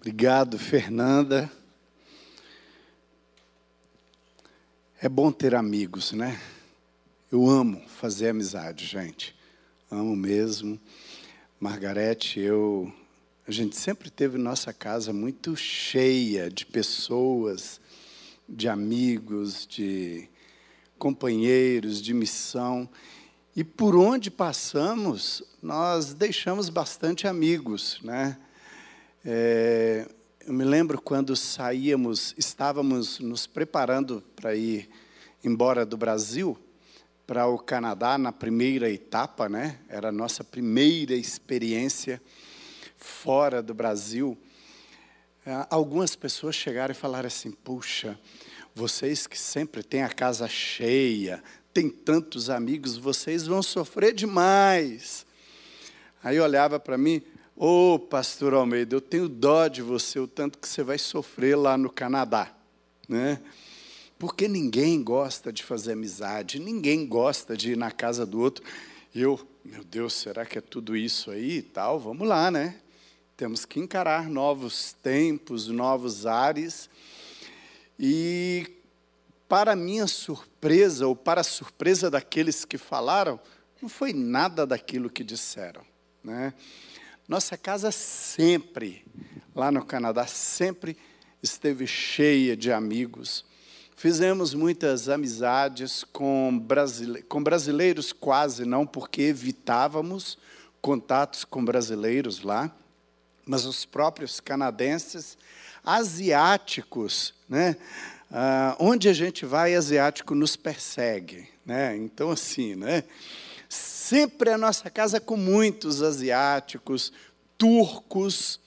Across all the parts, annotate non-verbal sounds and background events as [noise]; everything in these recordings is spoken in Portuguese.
Obrigado, Fernanda. É bom ter amigos, né? Eu amo fazer amizade, gente. Amo mesmo. Margarete, eu a gente sempre teve nossa casa muito cheia de pessoas, de amigos, de companheiros de missão. E por onde passamos, nós deixamos bastante amigos, né? É, eu me lembro quando saíamos, estávamos nos preparando para ir embora do Brasil para o Canadá na primeira etapa, né? Era a nossa primeira experiência fora do Brasil, é, algumas pessoas chegaram e falaram assim: puxa, vocês que sempre têm a casa cheia, têm tantos amigos, vocês vão sofrer demais. Aí olhava para mim, ô oh, pastor Almeida, eu tenho dó de você, o tanto que você vai sofrer lá no Canadá. Né? Porque ninguém gosta de fazer amizade, ninguém gosta de ir na casa do outro. Eu, meu Deus, será que é tudo isso aí e tal? Vamos lá, né? Temos que encarar novos tempos, novos ares. E, para minha surpresa, ou para a surpresa daqueles que falaram, não foi nada daquilo que disseram. Né? Nossa casa sempre, lá no Canadá, sempre esteve cheia de amigos. Fizemos muitas amizades com, brasile... com brasileiros, quase não, porque evitávamos contatos com brasileiros lá mas os próprios canadenses, asiáticos, né? Ah, onde a gente vai, asiático nos persegue, né? Então assim, né? Sempre a nossa casa com muitos asiáticos, turcos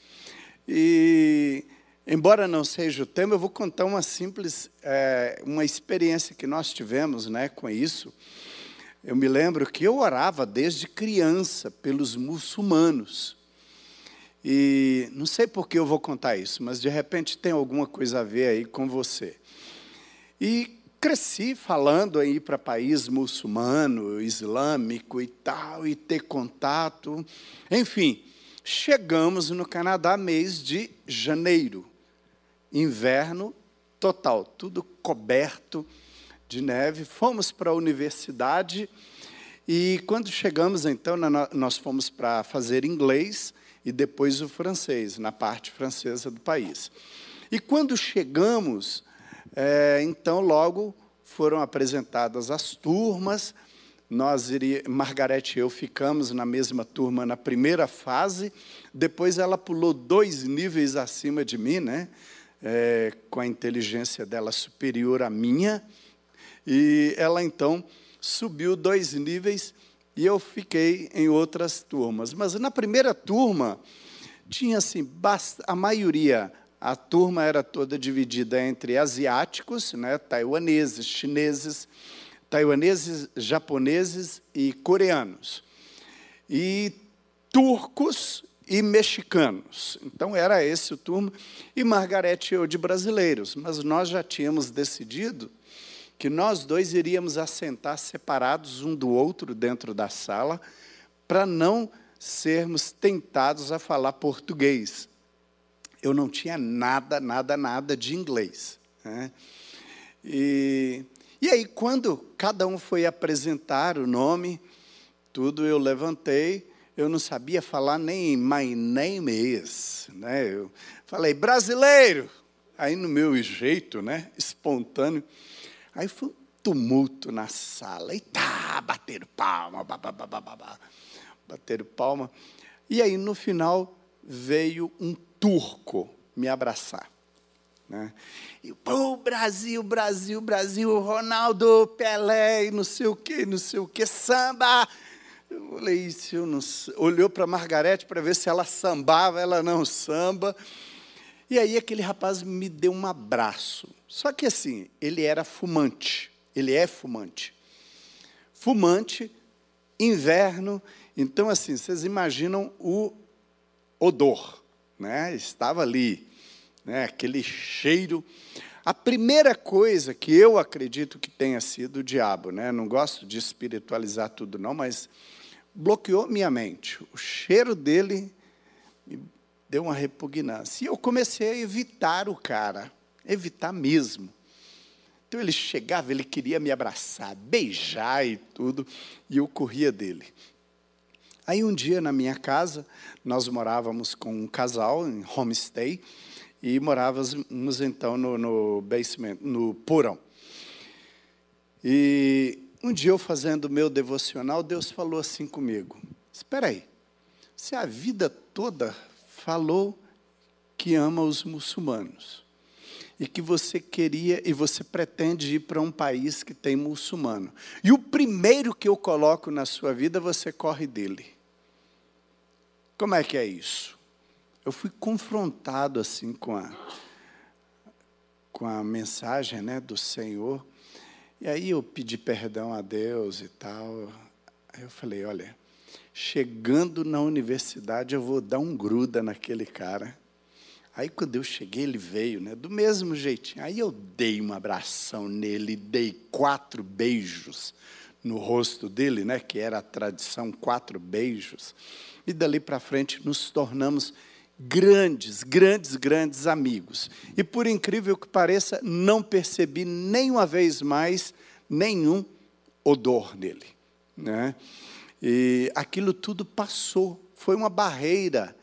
e embora não seja o tema, eu vou contar uma simples, é, uma experiência que nós tivemos, né, com isso. Eu me lembro que eu orava desde criança pelos muçulmanos. E não sei por que eu vou contar isso, mas de repente tem alguma coisa a ver aí com você. E cresci falando aí para país muçulmano, islâmico e tal, e ter contato. Enfim, chegamos no Canadá mês de janeiro. Inverno total, tudo coberto de neve. Fomos para a universidade e quando chegamos, então, nós fomos para fazer inglês e depois o francês, na parte francesa do país. E quando chegamos, é, então logo foram apresentadas as turmas. Nós Margarete e eu ficamos na mesma turma na primeira fase. Depois ela pulou dois níveis acima de mim, né? É, com a inteligência dela superior à minha. E ela então subiu dois níveis e eu fiquei em outras turmas. Mas na primeira turma, tinha assim, a maioria, a turma era toda dividida entre asiáticos, né, taiwaneses, chineses, taiwaneses, japoneses e coreanos. E turcos e mexicanos. Então era esse o turma. E Margarete e eu de brasileiros. Mas nós já tínhamos decidido que nós dois iríamos assentar separados um do outro dentro da sala, para não sermos tentados a falar português. Eu não tinha nada, nada, nada de inglês. Né? E, e aí, quando cada um foi apresentar o nome, tudo eu levantei, eu não sabia falar nem my name is. Né? Eu falei, brasileiro! Aí, no meu jeito, né, espontâneo, Aí foi um tumulto na sala. E tá, bateram palma, babá, bateram palma. E aí, no final, veio um turco me abraçar. Né? E, pô, Brasil, Brasil, Brasil, Ronaldo, Pelé, não sei o quê, não sei o quê, samba. Eu falei, isso eu não Olhou para Margarete para ver se ela sambava, ela não samba. E aí aquele rapaz me deu um abraço. Só que assim, ele era fumante. Ele é fumante. Fumante, inverno. Então, assim, vocês imaginam o odor. Né? Estava ali, né? aquele cheiro. A primeira coisa que eu acredito que tenha sido o diabo, né? não gosto de espiritualizar tudo, não, mas bloqueou minha mente. O cheiro dele deu uma repugnância. E eu comecei a evitar o cara, evitar mesmo. Então ele chegava, ele queria me abraçar, beijar e tudo, e eu corria dele. Aí um dia na minha casa, nós morávamos com um casal em homestay, e morávamos então no, no basement, no porão. E um dia eu fazendo o meu devocional, Deus falou assim comigo: Espera aí, você a vida toda falou que ama os muçulmanos e que você queria e você pretende ir para um país que tem muçulmano. E o primeiro que eu coloco na sua vida, você corre dele. Como é que é isso? eu fui confrontado assim com a, com a mensagem né, do Senhor. E aí eu pedi perdão a Deus e tal. Aí eu falei, olha, chegando na universidade eu vou dar um gruda naquele cara. Aí quando eu cheguei, ele veio, né? Do mesmo jeitinho. Aí eu dei uma abração nele, dei quatro beijos no rosto dele, né? Que era a tradição, quatro beijos. E dali para frente nos tornamos grandes, grandes, grandes amigos. E por incrível que pareça, não percebi nenhuma vez mais nenhum odor nele. Né? E aquilo tudo passou. Foi uma barreira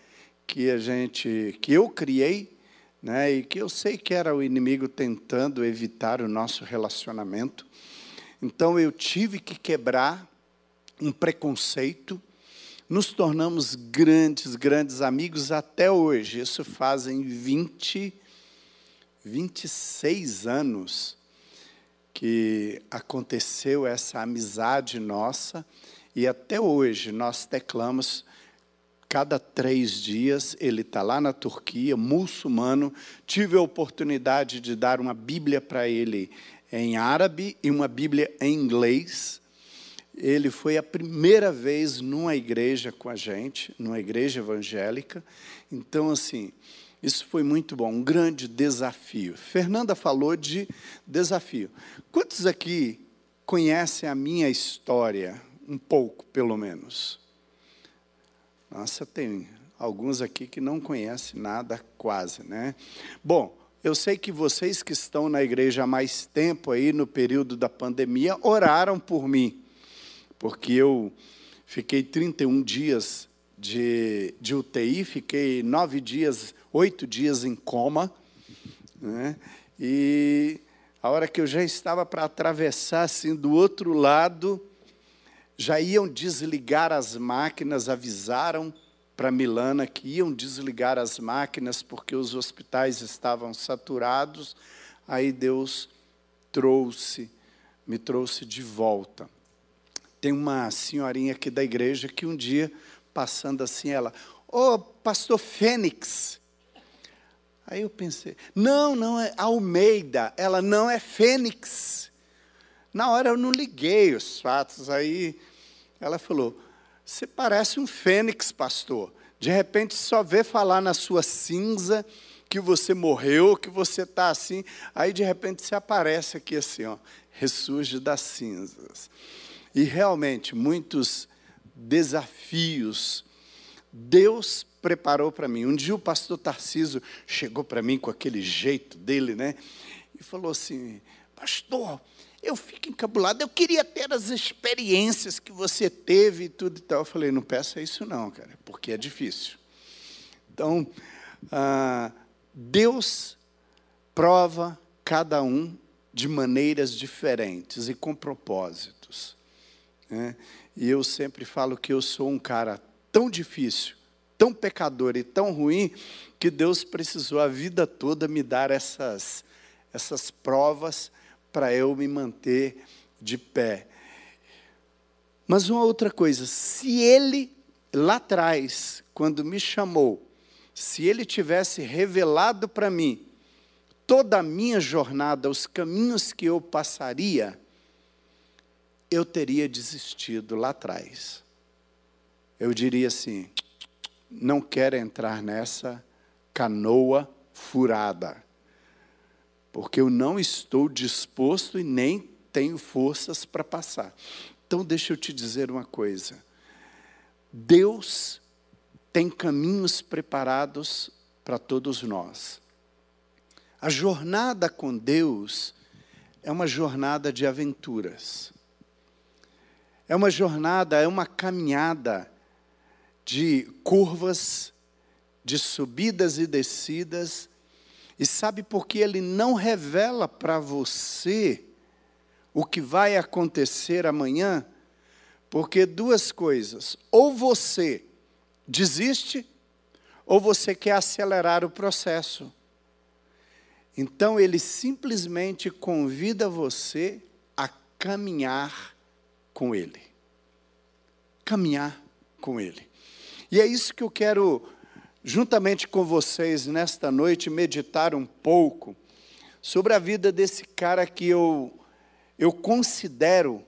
que a gente, que eu criei, né? E que eu sei que era o inimigo tentando evitar o nosso relacionamento. Então eu tive que quebrar um preconceito nos tornamos grandes, grandes amigos até hoje. Isso fazem 20, 26 anos que aconteceu essa amizade nossa e até hoje nós teclamos. Cada três dias ele está lá na Turquia, muçulmano. Tive a oportunidade de dar uma Bíblia para ele em árabe e uma Bíblia em inglês ele foi a primeira vez numa igreja com a gente, numa igreja evangélica. Então, assim, isso foi muito bom, um grande desafio. Fernanda falou de desafio. Quantos aqui conhecem a minha história? Um pouco, pelo menos. Nossa, tem alguns aqui que não conhecem nada, quase, né? Bom, eu sei que vocês que estão na igreja há mais tempo aí, no período da pandemia, oraram por mim porque eu fiquei 31 dias de, de UTI, fiquei nove dias, oito dias em coma, né? e a hora que eu já estava para atravessar assim do outro lado, já iam desligar as máquinas, avisaram para Milana que iam desligar as máquinas porque os hospitais estavam saturados. Aí Deus trouxe, me trouxe de volta. Tem uma senhorinha aqui da igreja que um dia, passando assim, ela, ô oh, pastor Fênix. Aí eu pensei, não, não é Almeida, ela não é Fênix. Na hora eu não liguei os fatos, aí ela falou, você parece um fênix, pastor. De repente só vê falar na sua cinza que você morreu, que você está assim. Aí de repente você aparece aqui assim, ó, ressurge das cinzas. E realmente, muitos desafios Deus preparou para mim. Um dia o pastor Tarciso chegou para mim com aquele jeito dele, né? E falou assim: Pastor, eu fico encabulado, eu queria ter as experiências que você teve e tudo e tal. Eu falei: Não peça isso, não, cara, porque é difícil. Então, ah, Deus prova cada um de maneiras diferentes e com propósitos. Né? E eu sempre falo que eu sou um cara tão difícil, tão pecador e tão ruim, que Deus precisou a vida toda me dar essas, essas provas para eu me manter de pé. Mas uma outra coisa, se Ele, lá atrás, quando me chamou, se Ele tivesse revelado para mim toda a minha jornada, os caminhos que eu passaria, eu teria desistido lá atrás. Eu diria assim: não quero entrar nessa canoa furada, porque eu não estou disposto e nem tenho forças para passar. Então, deixa eu te dizer uma coisa. Deus tem caminhos preparados para todos nós. A jornada com Deus é uma jornada de aventuras. É uma jornada, é uma caminhada de curvas, de subidas e descidas. E sabe por que ele não revela para você o que vai acontecer amanhã? Porque duas coisas: ou você desiste, ou você quer acelerar o processo. Então ele simplesmente convida você a caminhar com ele. Caminhar com ele. E é isso que eu quero, juntamente com vocês, nesta noite, meditar um pouco sobre a vida desse cara que eu, eu considero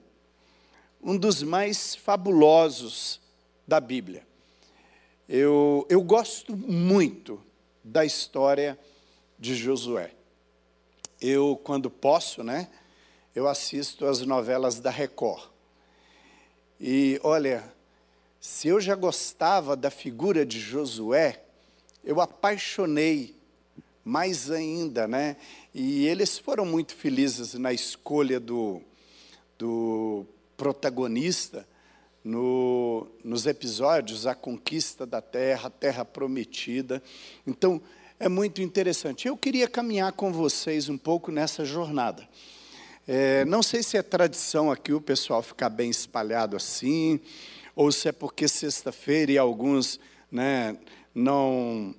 um dos mais fabulosos da Bíblia. Eu, eu gosto muito da história de Josué. Eu, quando posso, né, eu assisto as novelas da Record. E olha, se eu já gostava da figura de Josué, eu apaixonei mais ainda, né? E eles foram muito felizes na escolha do, do protagonista no, nos episódios A Conquista da Terra, a Terra Prometida. Então, é muito interessante. Eu queria caminhar com vocês um pouco nessa jornada. É, não sei se é tradição aqui o pessoal ficar bem espalhado assim, ou se é porque sexta-feira e alguns né, não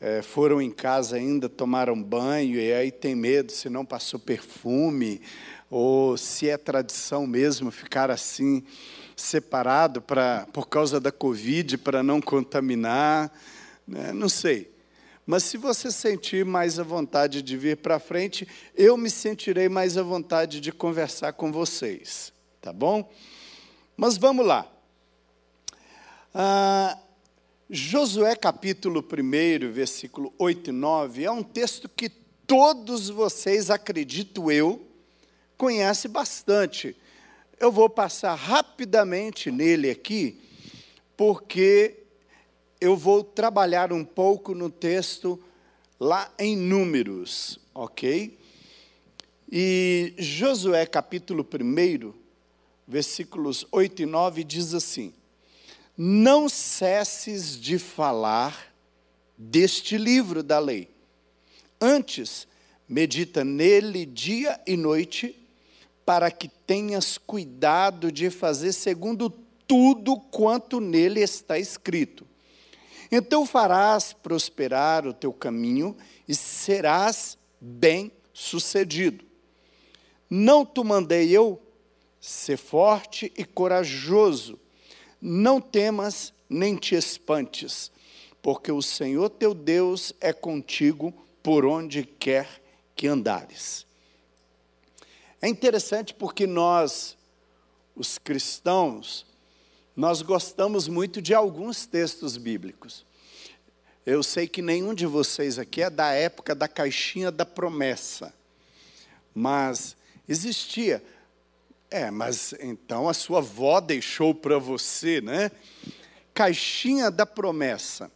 é, foram em casa ainda, tomaram banho e aí tem medo se não passou perfume, ou se é tradição mesmo ficar assim separado pra, por causa da Covid para não contaminar, né, não sei. Mas se você sentir mais a vontade de vir para frente, eu me sentirei mais à vontade de conversar com vocês, tá bom? Mas vamos lá. Ah, Josué capítulo 1, versículo 8 e 9, é um texto que todos vocês, acredito eu, conhecem bastante. Eu vou passar rapidamente nele aqui, porque eu vou trabalhar um pouco no texto lá em Números, ok? E Josué capítulo 1, versículos 8 e 9 diz assim: não cesses de falar deste livro da lei. Antes, medita nele dia e noite, para que tenhas cuidado de fazer segundo tudo quanto nele está escrito. Então farás prosperar o teu caminho e serás bem-sucedido. Não te mandei eu ser forte e corajoso não temas nem te espantes, porque o Senhor teu Deus é contigo por onde quer que andares. É interessante porque nós, os cristãos, nós gostamos muito de alguns textos bíblicos. Eu sei que nenhum de vocês aqui é da época da caixinha da promessa, mas existia é, mas então a sua avó deixou para você, né? Caixinha da promessa.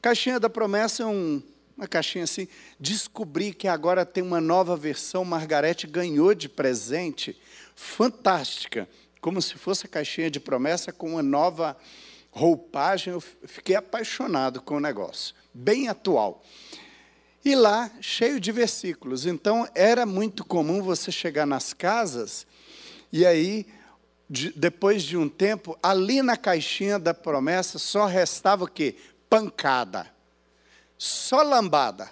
Caixinha da promessa é um, uma caixinha assim. Descobri que agora tem uma nova versão, Margarete ganhou de presente. Fantástica. Como se fosse a caixinha de promessa com uma nova roupagem. Eu fiquei apaixonado com o negócio. Bem atual. E lá, cheio de versículos. Então, era muito comum você chegar nas casas e aí, de, depois de um tempo, ali na caixinha da promessa só restava o quê? Pancada. Só lambada.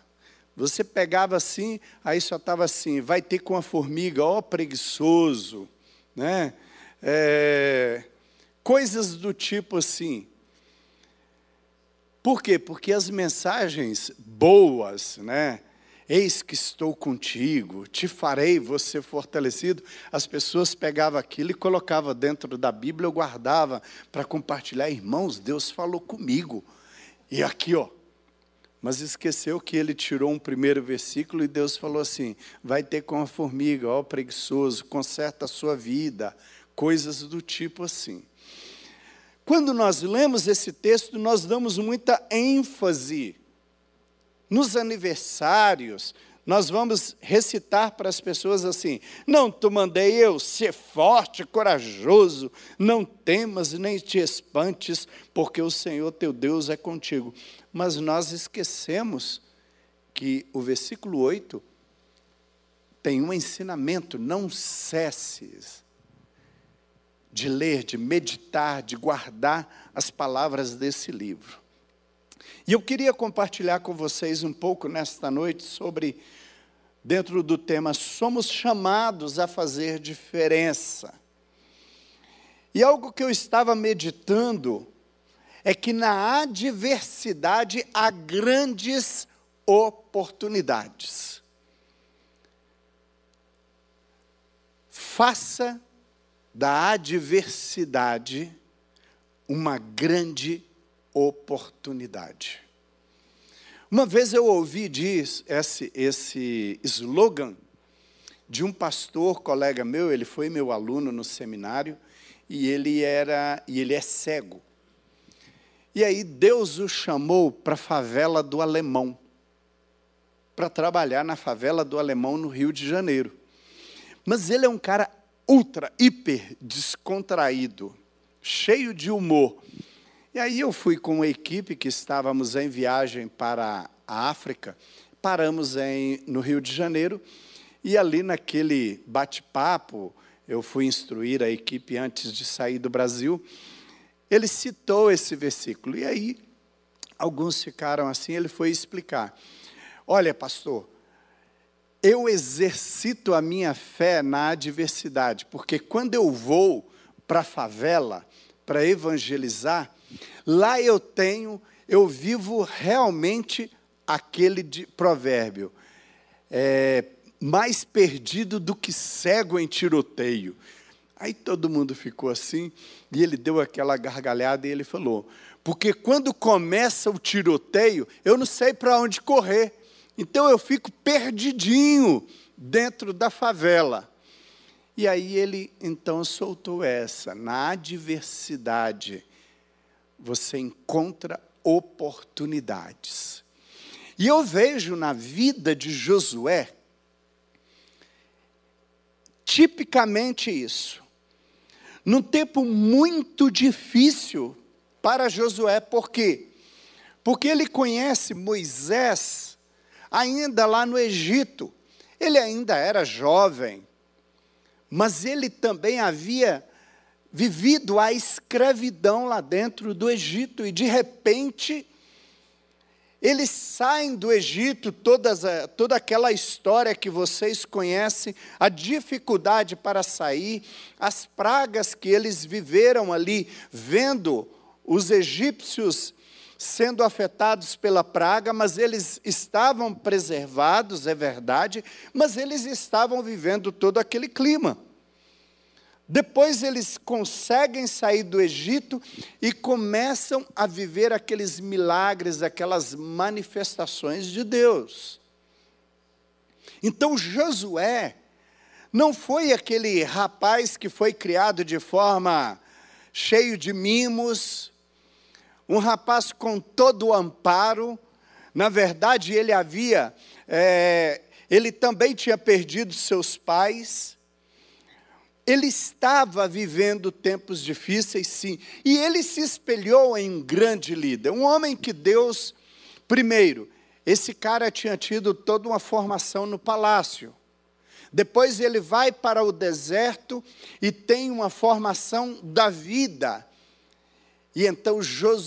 Você pegava assim, aí só estava assim, vai ter com a formiga, ó preguiçoso, né? É, coisas do tipo assim. Por quê? Porque as mensagens boas, né? Eis que estou contigo, te farei você fortalecido. As pessoas pegavam aquilo e colocavam dentro da Bíblia, eu guardava para compartilhar. Irmãos, Deus falou comigo. E aqui, ó. Mas esqueceu que ele tirou um primeiro versículo e Deus falou assim: vai ter com a formiga, ó preguiçoso, conserta a sua vida, coisas do tipo assim. quando nós lemos esse texto, nós damos muita ênfase nos aniversários, nós vamos recitar para as pessoas assim: Não te mandei eu ser forte, corajoso, não temas nem te espantes, porque o Senhor teu Deus é contigo. Mas nós esquecemos que o versículo 8 tem um ensinamento: não cesses de ler, de meditar, de guardar as palavras desse livro. E eu queria compartilhar com vocês um pouco nesta noite sobre, dentro do tema, somos chamados a fazer diferença. E algo que eu estava meditando é que na adversidade há grandes oportunidades. Faça da adversidade uma grande oportunidade. Uma vez eu ouvi diz, esse, esse slogan de um pastor, colega meu, ele foi meu aluno no seminário, e ele era e ele é cego. E aí Deus o chamou para a favela do Alemão, para trabalhar na favela do Alemão no Rio de Janeiro. Mas ele é um cara ultra, hiper descontraído, cheio de humor. E aí eu fui com uma equipe que estávamos em viagem para a África, paramos em, no Rio de Janeiro, e ali naquele bate-papo, eu fui instruir a equipe antes de sair do Brasil, ele citou esse versículo. E aí, alguns ficaram assim, ele foi explicar. Olha, pastor, eu exercito a minha fé na adversidade, porque quando eu vou para a favela para evangelizar, lá eu tenho, eu vivo realmente aquele de, provérbio, é, mais perdido do que cego em tiroteio. Aí todo mundo ficou assim, e ele deu aquela gargalhada e ele falou: Porque quando começa o tiroteio, eu não sei para onde correr. Então eu fico perdidinho dentro da favela. E aí ele então soltou essa: na adversidade você encontra oportunidades. E eu vejo na vida de Josué tipicamente isso. Num tempo muito difícil para Josué, por quê? Porque ele conhece Moisés ainda lá no Egito. Ele ainda era jovem, mas ele também havia vivido a escravidão lá dentro do Egito, e de repente, eles saem do Egito, todas, toda aquela história que vocês conhecem, a dificuldade para sair, as pragas que eles viveram ali, vendo os egípcios sendo afetados pela praga, mas eles estavam preservados, é verdade, mas eles estavam vivendo todo aquele clima. Depois eles conseguem sair do Egito e começam a viver aqueles milagres, aquelas manifestações de Deus. Então Josué não foi aquele rapaz que foi criado de forma cheio de mimos, um rapaz com todo o amparo. Na verdade, ele havia, é, ele também tinha perdido seus pais. Ele estava vivendo tempos difíceis, sim, e ele se espelhou em um grande líder, um homem que Deus, primeiro, esse cara tinha tido toda uma formação no palácio. Depois ele vai para o deserto e tem uma formação da vida. E então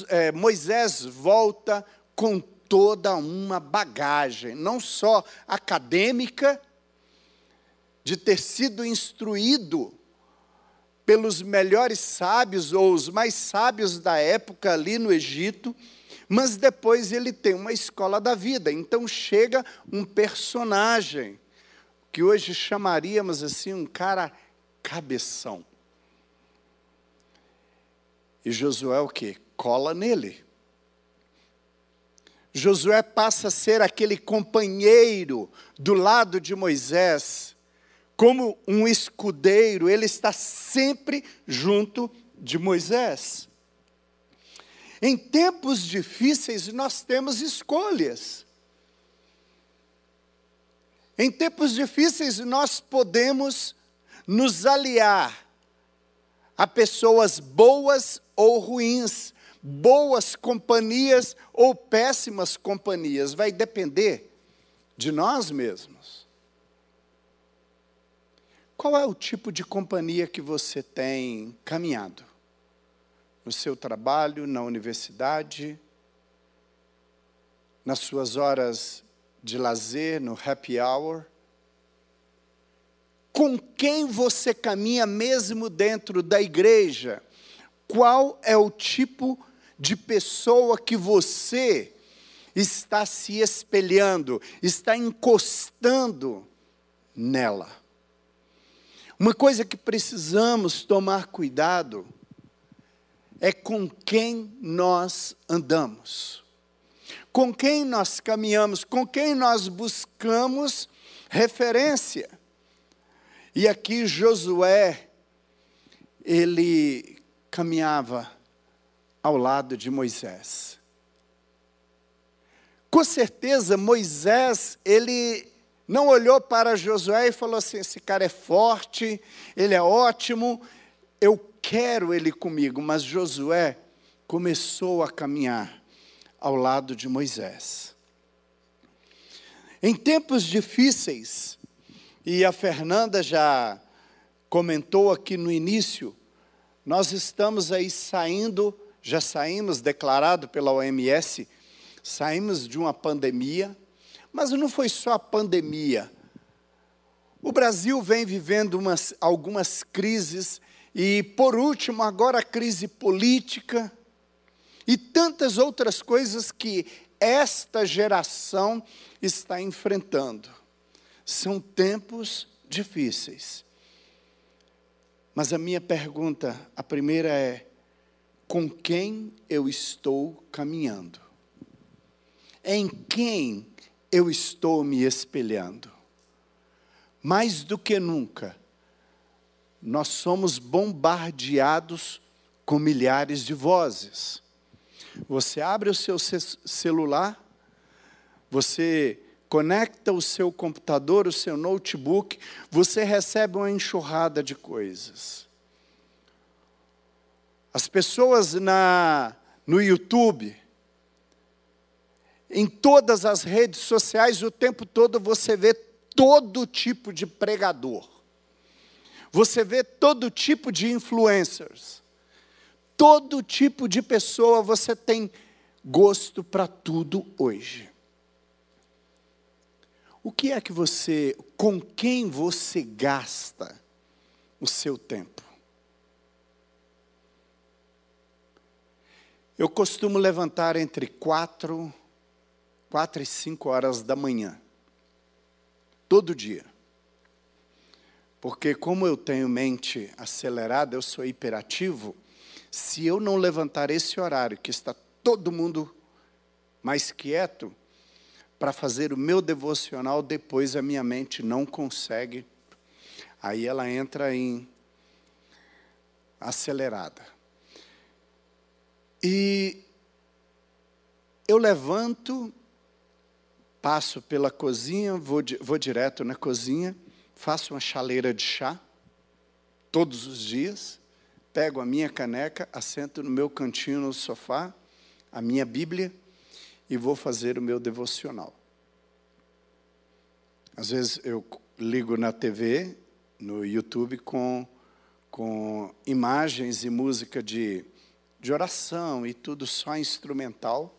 é, Moisés volta com toda uma bagagem, não só acadêmica, de ter sido instruído pelos melhores sábios ou os mais sábios da época ali no Egito, mas depois ele tem uma escola da vida. Então chega um personagem que hoje chamaríamos assim um cara cabeção. E Josué o que? Cola nele. Josué passa a ser aquele companheiro do lado de Moisés, como um escudeiro, ele está sempre junto de Moisés. Em tempos difíceis, nós temos escolhas. Em tempos difíceis, nós podemos nos aliar a pessoas boas ou ruins, boas companhias ou péssimas companhias. Vai depender de nós mesmos. Qual é o tipo de companhia que você tem caminhado? No seu trabalho, na universidade, nas suas horas de lazer, no happy hour? Com quem você caminha mesmo dentro da igreja? Qual é o tipo de pessoa que você está se espelhando, está encostando nela? Uma coisa que precisamos tomar cuidado é com quem nós andamos, com quem nós caminhamos, com quem nós buscamos referência. E aqui Josué, ele caminhava ao lado de Moisés. Com certeza, Moisés, ele não olhou para Josué e falou assim: esse cara é forte, ele é ótimo, eu quero ele comigo. Mas Josué começou a caminhar ao lado de Moisés. Em tempos difíceis, e a Fernanda já comentou aqui no início, nós estamos aí saindo, já saímos declarado pela OMS, saímos de uma pandemia, mas não foi só a pandemia. O Brasil vem vivendo umas, algumas crises, e por último, agora a crise política, e tantas outras coisas que esta geração está enfrentando. São tempos difíceis. Mas a minha pergunta, a primeira é: com quem eu estou caminhando? Em quem eu estou me espelhando. Mais do que nunca, nós somos bombardeados com milhares de vozes. Você abre o seu celular, você conecta o seu computador, o seu notebook, você recebe uma enxurrada de coisas. As pessoas na, no YouTube, em todas as redes sociais, o tempo todo você vê todo tipo de pregador. Você vê todo tipo de influencers. Todo tipo de pessoa você tem gosto para tudo hoje. O que é que você, com quem você gasta o seu tempo? Eu costumo levantar entre quatro quatro e cinco horas da manhã, todo dia. Porque como eu tenho mente acelerada, eu sou hiperativo, se eu não levantar esse horário que está todo mundo mais quieto para fazer o meu devocional, depois a minha mente não consegue. Aí ela entra em acelerada. E eu levanto passo pela cozinha, vou, vou direto na cozinha, faço uma chaleira de chá, todos os dias, pego a minha caneca, assento no meu cantinho no sofá, a minha Bíblia, e vou fazer o meu devocional. Às vezes eu ligo na TV, no YouTube, com, com imagens e música de, de oração e tudo só instrumental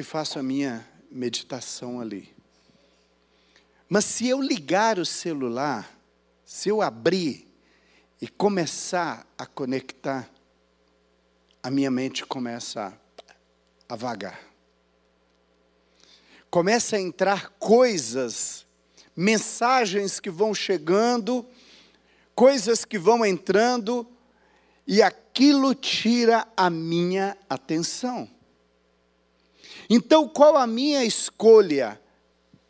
e faço a minha meditação ali. Mas se eu ligar o celular, se eu abrir e começar a conectar, a minha mente começa a, a vagar. Começa a entrar coisas, mensagens que vão chegando, coisas que vão entrando, e aquilo tira a minha atenção. Então, qual a minha escolha?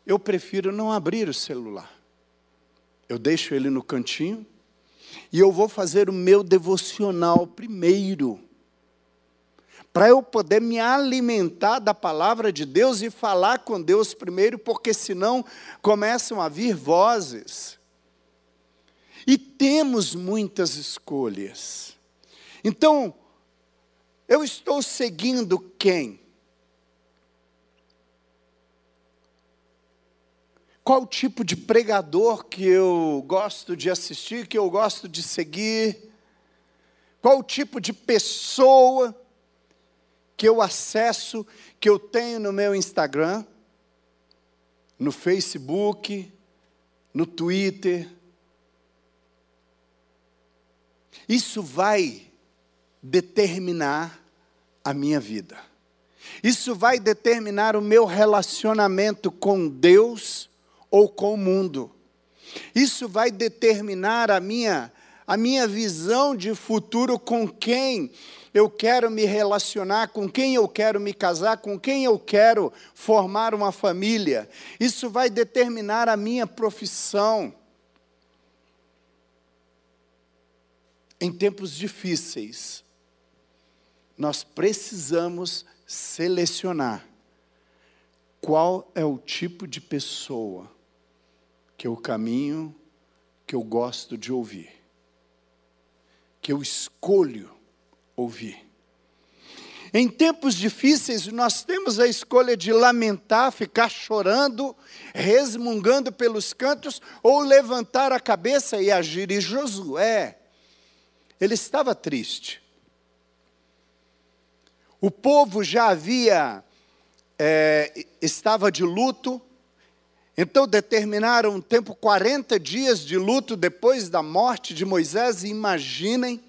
Eu prefiro não abrir o celular. Eu deixo ele no cantinho e eu vou fazer o meu devocional primeiro. para eu poder me alimentar da palavra de Deus e falar com Deus primeiro, porque senão começam a vir vozes. E temos muitas escolhas. Então, eu estou seguindo quem? Qual tipo de pregador que eu gosto de assistir, que eu gosto de seguir? Qual tipo de pessoa que eu acesso, que eu tenho no meu Instagram, no Facebook, no Twitter? Isso vai determinar a minha vida. Isso vai determinar o meu relacionamento com Deus ou com o mundo. Isso vai determinar a minha a minha visão de futuro com quem eu quero me relacionar, com quem eu quero me casar, com quem eu quero formar uma família. Isso vai determinar a minha profissão. Em tempos difíceis, nós precisamos selecionar qual é o tipo de pessoa que eu caminho, que eu gosto de ouvir, que eu escolho ouvir. Em tempos difíceis, nós temos a escolha de lamentar, ficar chorando, resmungando pelos cantos, ou levantar a cabeça e agir. E Josué, ele estava triste. O povo já havia, é, estava de luto, então determinaram um tempo, 40 dias de luto depois da morte de Moisés, e imaginem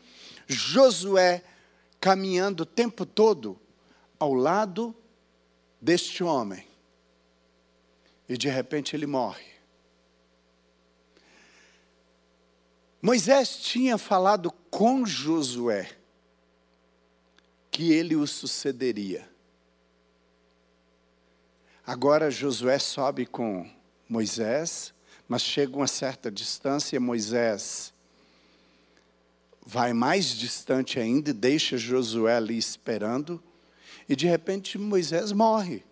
Josué caminhando o tempo todo ao lado deste homem. E de repente ele morre. Moisés tinha falado com Josué que ele o sucederia. Agora Josué sobe com Moisés, mas chega uma certa distância, Moisés vai mais distante ainda e deixa Josué ali esperando, e de repente Moisés morre.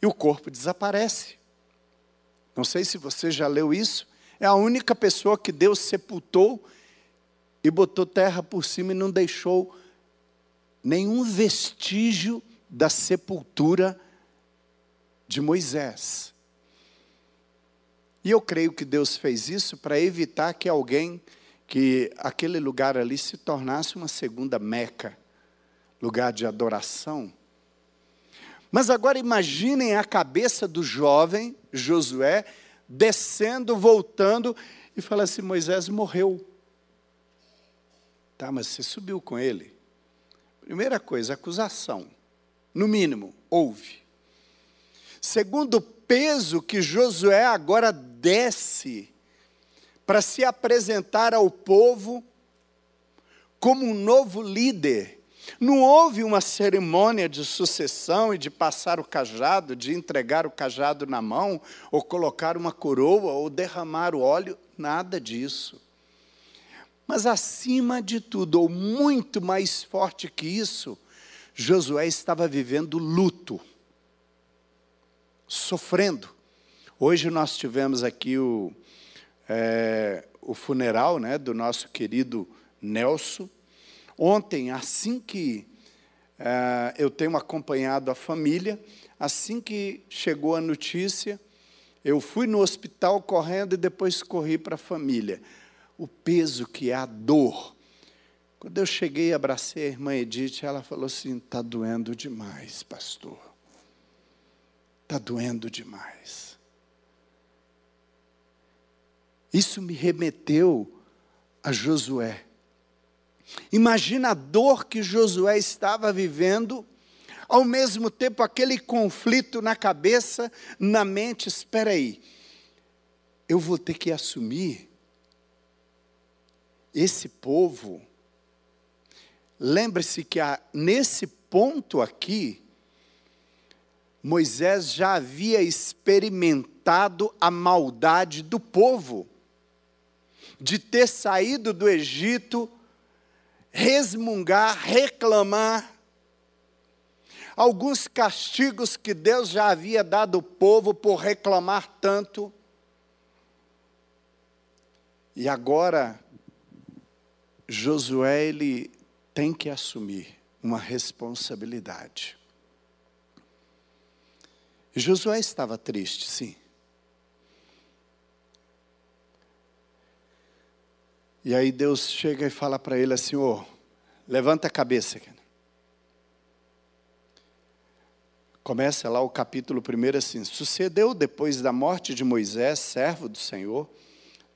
E o corpo desaparece. Não sei se você já leu isso. É a única pessoa que Deus sepultou e botou terra por cima e não deixou nenhum vestígio da sepultura de Moisés. E eu creio que Deus fez isso para evitar que alguém, que aquele lugar ali se tornasse uma segunda Meca, lugar de adoração. Mas agora imaginem a cabeça do jovem Josué descendo, voltando e fala assim: Moisés morreu. Tá, mas você subiu com ele. Primeira coisa, acusação. No mínimo, houve. Segundo, o peso que Josué agora desce para se apresentar ao povo como um novo líder. Não houve uma cerimônia de sucessão e de passar o cajado, de entregar o cajado na mão, ou colocar uma coroa, ou derramar o óleo, nada disso. Mas acima de tudo, ou muito mais forte que isso, Josué estava vivendo luto, sofrendo. Hoje nós tivemos aqui o, é, o funeral né, do nosso querido Nelson. Ontem, assim que é, eu tenho acompanhado a família, assim que chegou a notícia, eu fui no hospital correndo e depois corri para a família o peso que é a dor. Quando eu cheguei e abracei a irmã Edith, ela falou assim: está doendo demais, pastor. Está doendo demais. Isso me remeteu a Josué. Imagina a dor que Josué estava vivendo, ao mesmo tempo aquele conflito na cabeça, na mente. Espera aí, eu vou ter que assumir esse povo, lembre-se que a, nesse ponto aqui, Moisés já havia experimentado a maldade do povo, de ter saído do Egito resmungar, reclamar. Alguns castigos que Deus já havia dado ao povo por reclamar tanto. E agora, Josué, ele tem que assumir uma responsabilidade. Josué estava triste, sim. E aí Deus chega e fala para ele assim: oh, levanta a cabeça. Começa lá o capítulo primeiro assim: Sucedeu depois da morte de Moisés, servo do Senhor,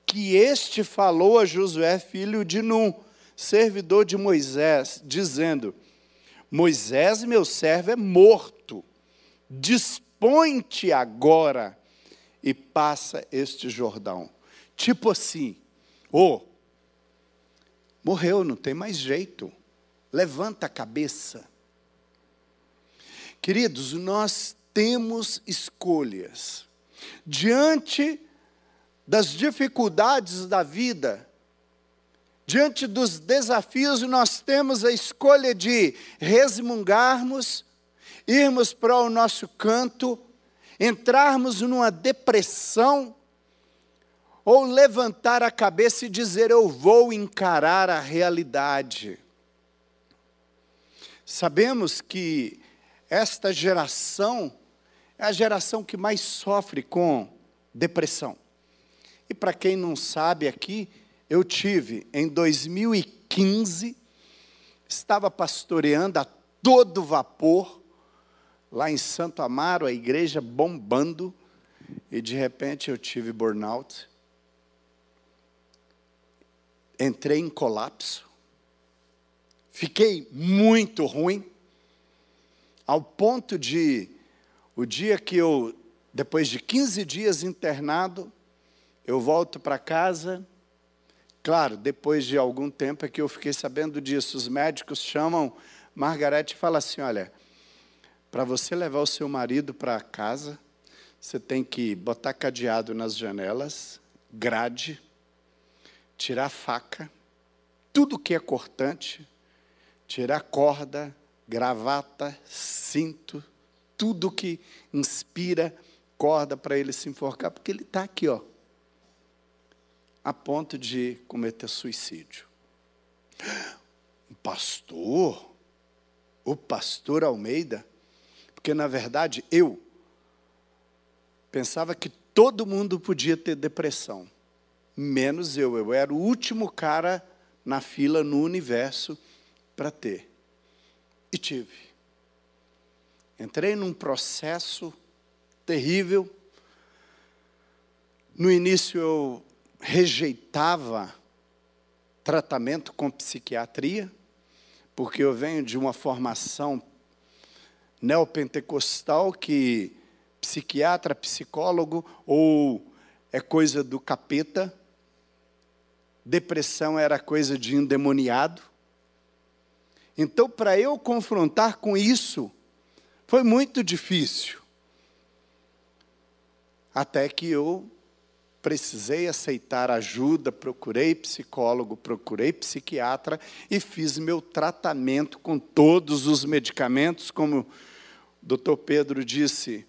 que este falou a Josué, filho de Num, servidor de Moisés, dizendo: Moisés, meu servo, é morto. Dispõe-te agora e passa este Jordão. Tipo assim, ô, oh, Morreu, não tem mais jeito. Levanta a cabeça. Queridos, nós temos escolhas. Diante das dificuldades da vida, diante dos desafios, nós temos a escolha de resmungarmos, irmos para o nosso canto, entrarmos numa depressão, ou levantar a cabeça e dizer: Eu vou encarar a realidade. Sabemos que esta geração é a geração que mais sofre com depressão. E para quem não sabe aqui, eu tive em 2015, estava pastoreando a todo vapor, lá em Santo Amaro, a igreja bombando, e de repente eu tive burnout. Entrei em colapso, fiquei muito ruim, ao ponto de, o dia que eu, depois de 15 dias internado, eu volto para casa, claro, depois de algum tempo é que eu fiquei sabendo disso, os médicos chamam Margarete e falam assim, olha, para você levar o seu marido para casa, você tem que botar cadeado nas janelas, grade, tirar faca, tudo que é cortante, tirar corda, gravata, cinto, tudo que inspira corda para ele se enforcar, porque ele está aqui, ó, a ponto de cometer suicídio. Um pastor, o pastor Almeida, porque na verdade eu pensava que todo mundo podia ter depressão menos eu. Eu era o último cara na fila no universo para ter. E tive. Entrei num processo terrível. No início eu rejeitava tratamento com psiquiatria, porque eu venho de uma formação neopentecostal que psiquiatra, psicólogo ou é coisa do capeta, depressão era coisa de endemoniado. Então, para eu confrontar com isso, foi muito difícil. Até que eu precisei aceitar ajuda, procurei psicólogo, procurei psiquiatra e fiz meu tratamento com todos os medicamentos, como o doutor Pedro disse,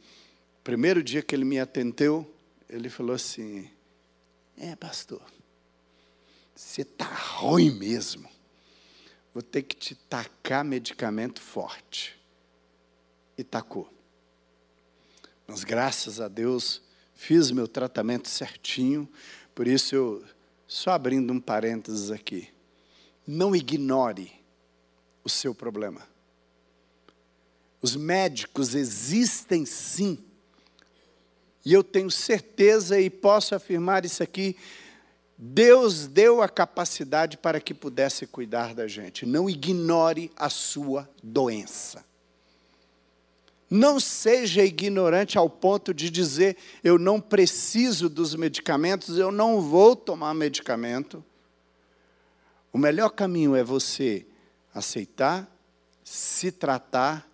primeiro dia que ele me atendeu, ele falou assim: É, pastor, você está ruim mesmo. Vou ter que te tacar medicamento forte. E tacou. Mas graças a Deus, fiz meu tratamento certinho. Por isso eu, só abrindo um parênteses aqui. Não ignore o seu problema. Os médicos existem sim. E eu tenho certeza e posso afirmar isso aqui Deus deu a capacidade para que pudesse cuidar da gente. Não ignore a sua doença. Não seja ignorante ao ponto de dizer: eu não preciso dos medicamentos, eu não vou tomar medicamento. O melhor caminho é você aceitar, se tratar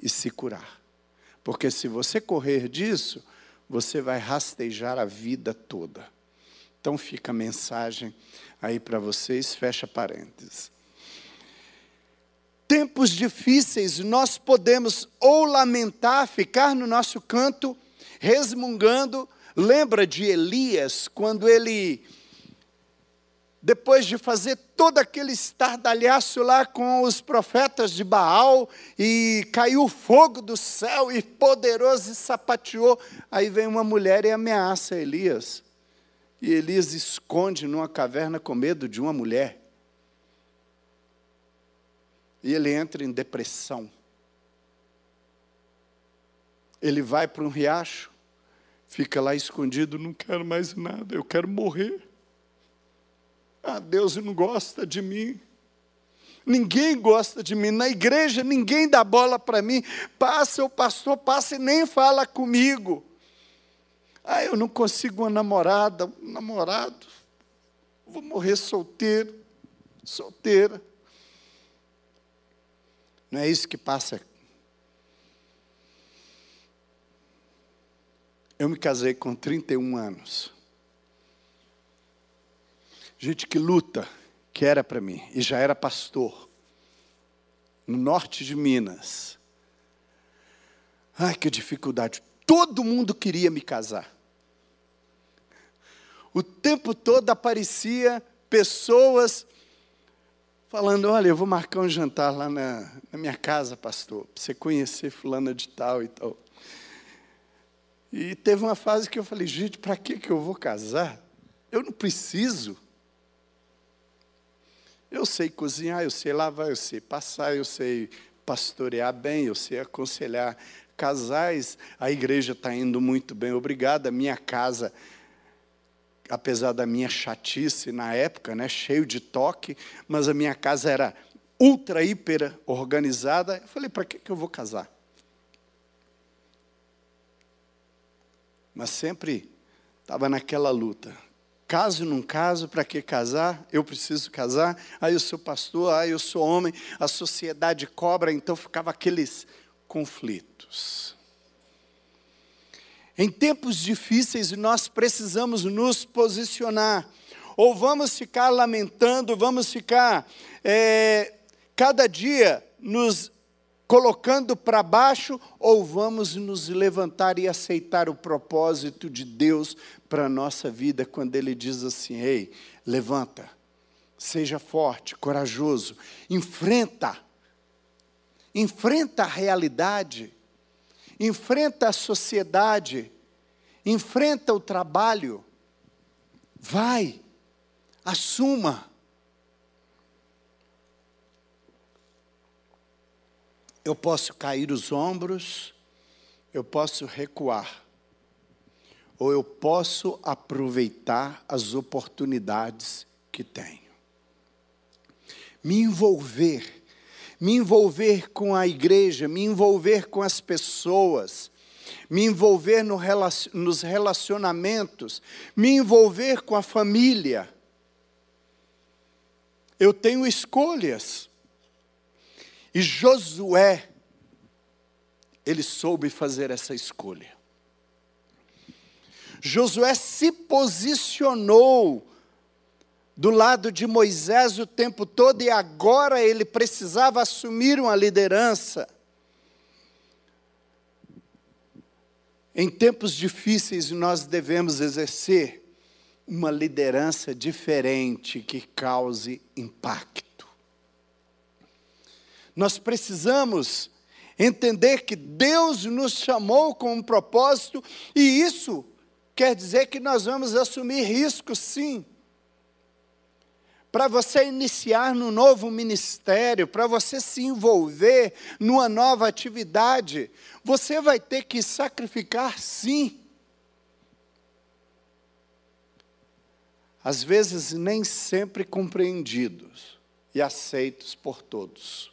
e se curar. Porque se você correr disso, você vai rastejar a vida toda. Então fica a mensagem aí para vocês, fecha parênteses. Tempos difíceis, nós podemos ou lamentar, ficar no nosso canto, resmungando. Lembra de Elias, quando ele, depois de fazer todo aquele estardalhaço lá com os profetas de Baal, e caiu fogo do céu, e poderoso, e sapateou. Aí vem uma mulher e ameaça Elias. E Elias esconde numa caverna com medo de uma mulher. E ele entra em depressão. Ele vai para um riacho, fica lá escondido, não quero mais nada, eu quero morrer. Ah, Deus não gosta de mim. Ninguém gosta de mim. Na igreja, ninguém dá bola para mim. Passa, o pastor passa e nem fala comigo. Ah, eu não consigo uma namorada, um namorado. Vou morrer solteiro, solteira. Não é isso que passa. Eu me casei com 31 anos. Gente que luta, que era para mim, e já era pastor, no norte de Minas. Ai, que dificuldade. Todo mundo queria me casar. O tempo todo aparecia pessoas falando: Olha, eu vou marcar um jantar lá na, na minha casa, pastor, para você conhecer Fulana de Tal e tal. E teve uma fase que eu falei: Gente, para que, eu vou casar? Eu não preciso. Eu sei cozinhar, eu sei lavar, eu sei passar, eu sei pastorear bem, eu sei aconselhar casais. A igreja está indo muito bem, obrigada. Minha casa apesar da minha chatice na época, né, cheio de toque, mas a minha casa era ultra, hiper organizada. Eu falei, para que, que eu vou casar? Mas sempre estava naquela luta. Caso não caso, para que casar? Eu preciso casar. Aí eu sou pastor, aí eu sou homem, a sociedade cobra, então ficava aqueles conflitos. Em tempos difíceis, nós precisamos nos posicionar. Ou vamos ficar lamentando, vamos ficar é, cada dia nos colocando para baixo, ou vamos nos levantar e aceitar o propósito de Deus para a nossa vida, quando Ele diz assim: Ei, levanta, seja forte, corajoso, enfrenta, enfrenta a realidade enfrenta a sociedade, enfrenta o trabalho, vai, assuma. Eu posso cair os ombros, eu posso recuar, ou eu posso aproveitar as oportunidades que tenho. Me envolver me envolver com a igreja, me envolver com as pessoas, me envolver no nos relacionamentos, me envolver com a família. Eu tenho escolhas. E Josué, ele soube fazer essa escolha. Josué se posicionou do lado de Moisés o tempo todo e agora ele precisava assumir uma liderança. Em tempos difíceis, nós devemos exercer uma liderança diferente que cause impacto. Nós precisamos entender que Deus nos chamou com um propósito e isso quer dizer que nós vamos assumir riscos, sim para você iniciar no novo ministério, para você se envolver numa nova atividade, você vai ter que sacrificar sim. Às vezes nem sempre compreendidos e aceitos por todos.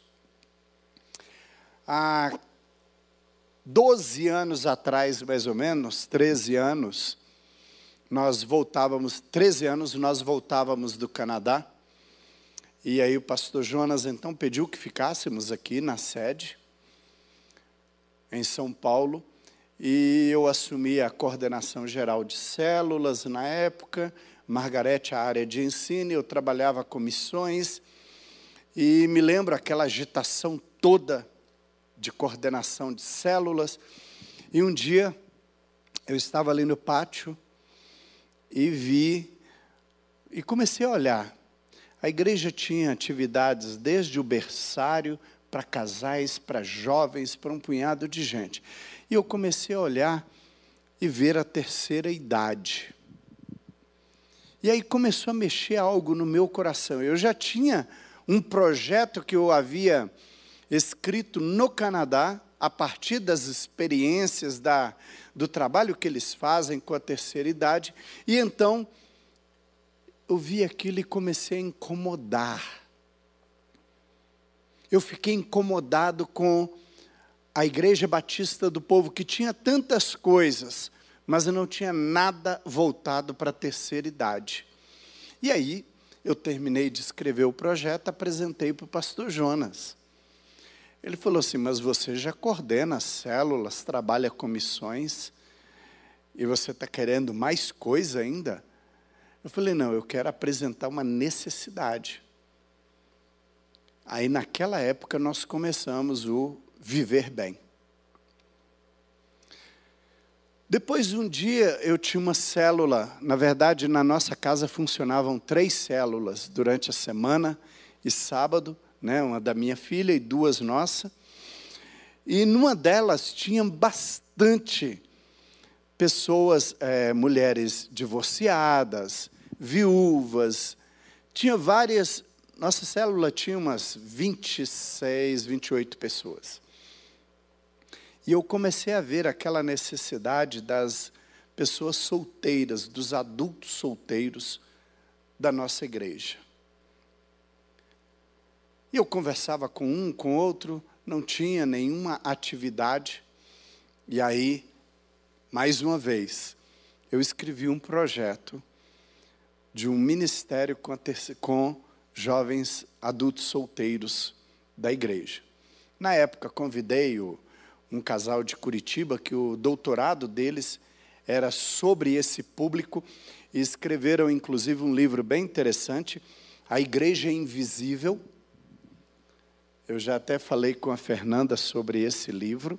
Há 12 anos atrás, mais ou menos, 13 anos, nós voltávamos, 13 anos, nós voltávamos do Canadá. E aí o pastor Jonas então pediu que ficássemos aqui na sede, em São Paulo, e eu assumi a coordenação geral de células na época, Margarete a área de ensino, eu trabalhava com missões, E me lembro aquela agitação toda de coordenação de células. E um dia eu estava ali no pátio e vi e comecei a olhar. A igreja tinha atividades desde o berçário para casais, para jovens, para um punhado de gente. E eu comecei a olhar e ver a terceira idade. E aí começou a mexer algo no meu coração. Eu já tinha um projeto que eu havia escrito no Canadá, a partir das experiências da, do trabalho que eles fazem com a terceira idade, e então eu vi aquilo e comecei a incomodar. Eu fiquei incomodado com a Igreja Batista do Povo, que tinha tantas coisas, mas não tinha nada voltado para a terceira idade. E aí, eu terminei de escrever o projeto, apresentei para o pastor Jonas. Ele falou assim: Mas você já coordena células, trabalha com missões, e você está querendo mais coisa ainda? Eu falei: Não, eu quero apresentar uma necessidade. Aí, naquela época, nós começamos o Viver Bem. Depois, um dia, eu tinha uma célula. Na verdade, na nossa casa funcionavam três células durante a semana e sábado, né, uma da minha filha e duas nossa. E numa delas tinha bastante pessoas, é, mulheres divorciadas, viúvas, tinha várias. Nossa célula tinha umas 26, 28 pessoas. E eu comecei a ver aquela necessidade das pessoas solteiras, dos adultos solteiros da nossa igreja. E eu conversava com um, com outro, não tinha nenhuma atividade. E aí, mais uma vez, eu escrevi um projeto de um ministério com, com jovens adultos solteiros da igreja. Na época, convidei um casal de Curitiba que o doutorado deles era sobre esse público e escreveram inclusive um livro bem interessante, A Igreja Invisível. Eu já até falei com a Fernanda sobre esse livro.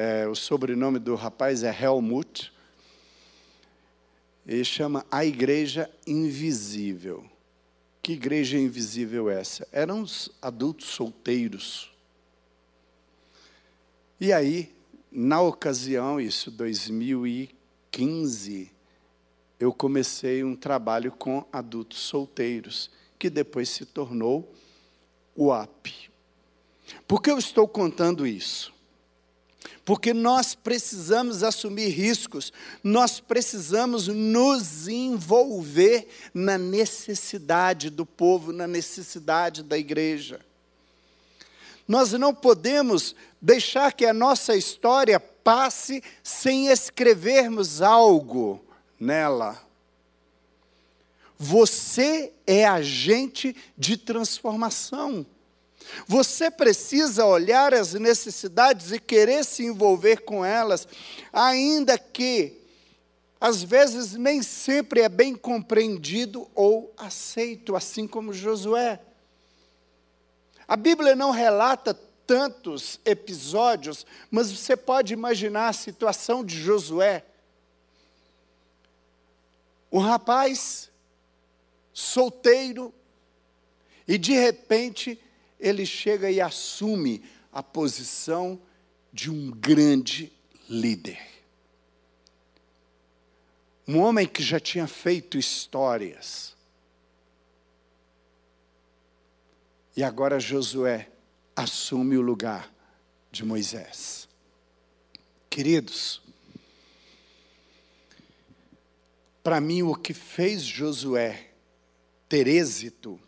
É, o sobrenome do rapaz é Helmut. Ele chama A Igreja Invisível. Que igreja invisível é essa? Eram os adultos solteiros e aí, na ocasião, isso 2015, eu comecei um trabalho com adultos solteiros, que depois se tornou o AP. Por que eu estou contando isso? Porque nós precisamos assumir riscos, nós precisamos nos envolver na necessidade do povo, na necessidade da igreja. Nós não podemos deixar que a nossa história passe sem escrevermos algo nela. Você é agente de transformação. Você precisa olhar as necessidades e querer se envolver com elas, ainda que, às vezes, nem sempre é bem compreendido ou aceito, assim como Josué. A Bíblia não relata tantos episódios, mas você pode imaginar a situação de Josué. Um rapaz solteiro, e de repente ele chega e assume a posição de um grande líder. Um homem que já tinha feito histórias. E agora Josué assume o lugar de Moisés. Queridos, para mim o que fez Josué ter êxito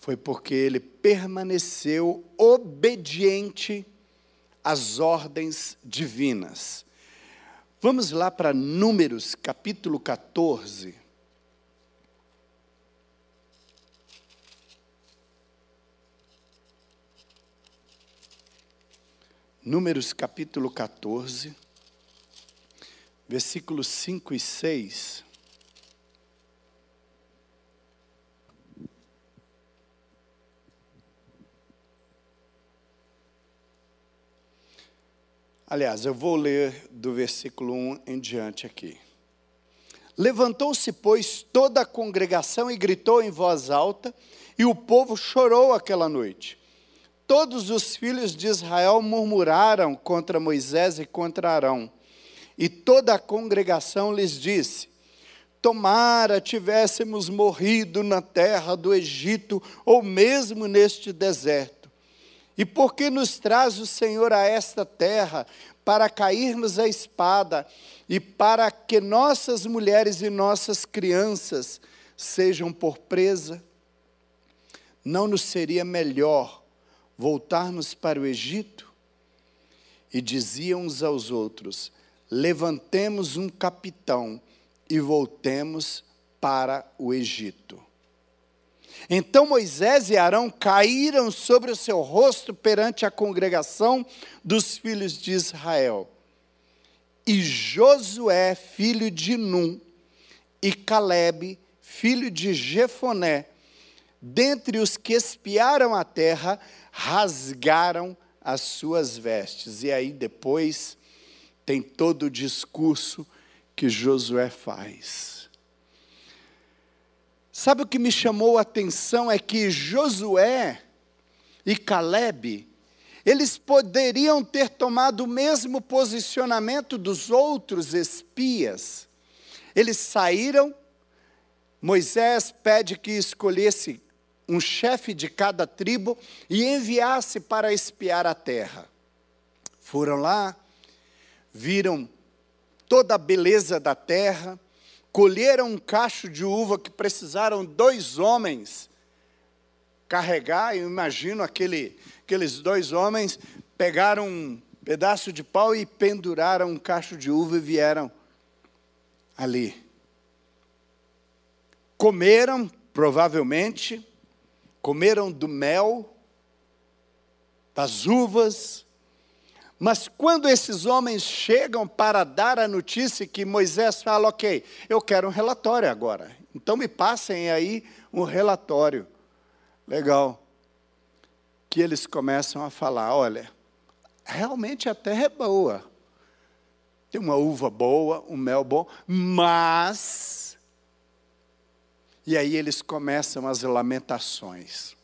foi porque ele permaneceu obediente às ordens divinas. Vamos lá para Números capítulo 14. Números capítulo 14, versículos 5 e 6. Aliás, eu vou ler do versículo 1 em diante aqui. Levantou-se, pois, toda a congregação e gritou em voz alta, e o povo chorou aquela noite. Todos os filhos de Israel murmuraram contra Moisés e contra Arão. E toda a congregação lhes disse: Tomara tivéssemos morrido na terra do Egito, ou mesmo neste deserto. E por que nos traz o Senhor a esta terra, para cairmos a espada, e para que nossas mulheres e nossas crianças sejam por presa? Não nos seria melhor voltarmos para o Egito? E diziam uns aos outros: levantemos um capitão e voltemos para o Egito. Então Moisés e Arão caíram sobre o seu rosto perante a congregação dos filhos de Israel. E Josué, filho de Num, e Caleb, filho de Jefoné, dentre os que espiaram a terra, rasgaram as suas vestes. E aí depois tem todo o discurso que Josué faz. Sabe o que me chamou a atenção é que Josué e Caleb, eles poderiam ter tomado o mesmo posicionamento dos outros espias. Eles saíram, Moisés pede que escolhesse um chefe de cada tribo e enviasse para espiar a terra. Foram lá, viram toda a beleza da terra, colheram um cacho de uva que precisaram dois homens carregar. Eu imagino aquele, aqueles dois homens pegaram um pedaço de pau e penduraram um cacho de uva e vieram ali. Comeram, provavelmente, comeram do mel, das uvas, mas quando esses homens chegam para dar a notícia que Moisés fala, ok, eu quero um relatório agora. Então me passem aí um relatório. Legal. Que eles começam a falar: olha, realmente a terra é boa. Tem uma uva boa, um mel bom, mas. E aí eles começam as lamentações.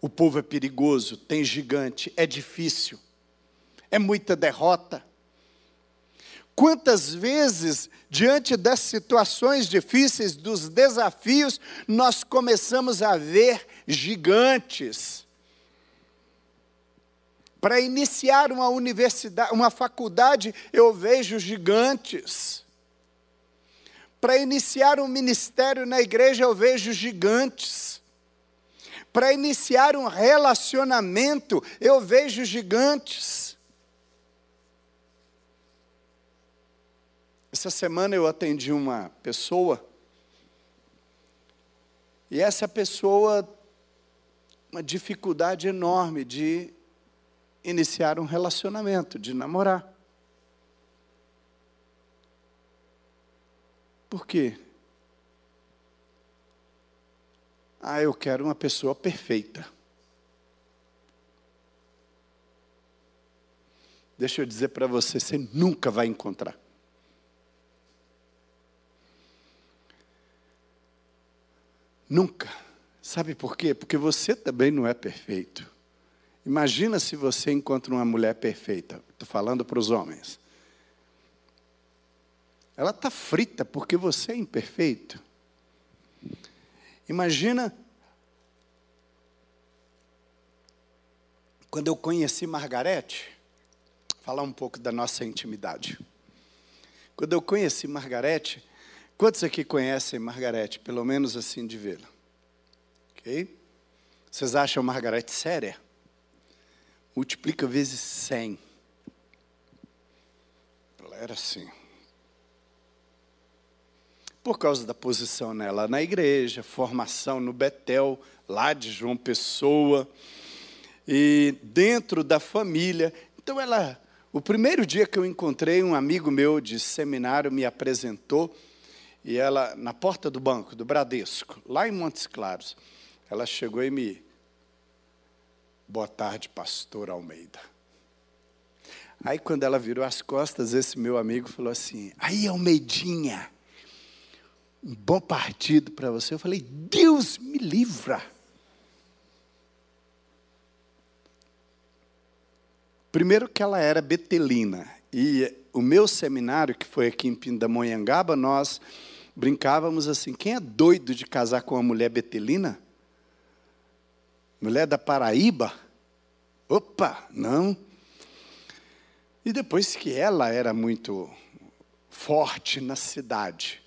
O povo é perigoso, tem gigante, é difícil, é muita derrota. Quantas vezes, diante das situações difíceis, dos desafios, nós começamos a ver gigantes. Para iniciar uma universidade, uma faculdade, eu vejo gigantes. Para iniciar um ministério na igreja, eu vejo gigantes. Para iniciar um relacionamento, eu vejo gigantes. Essa semana eu atendi uma pessoa, e essa pessoa, uma dificuldade enorme de iniciar um relacionamento, de namorar. Por quê? Ah, eu quero uma pessoa perfeita. Deixa eu dizer para você, você nunca vai encontrar. Nunca. Sabe por quê? Porque você também não é perfeito. Imagina se você encontra uma mulher perfeita. Estou falando para os homens. Ela está frita porque você é imperfeito. Imagina quando eu conheci Margarete, falar um pouco da nossa intimidade. Quando eu conheci Margarete, quantos aqui conhecem Margarete, pelo menos assim de vê-la? Ok? Vocês acham Margarete séria? Multiplica vezes 100. Ela era assim por causa da posição nela na igreja, formação no Betel, lá de João Pessoa, e dentro da família. Então ela, o primeiro dia que eu encontrei, um amigo meu de seminário me apresentou, e ela, na porta do banco, do Bradesco, lá em Montes Claros, ela chegou e me. Boa tarde, pastor Almeida. Aí, quando ela virou as costas, esse meu amigo falou assim: Aí, Almeidinha, um bom partido para você. Eu falei: Deus me livra. Primeiro, que ela era betelina. E o meu seminário, que foi aqui em Pindamonhangaba, nós brincávamos assim: quem é doido de casar com uma mulher betelina? Mulher da Paraíba? Opa, não. E depois que ela era muito forte na cidade,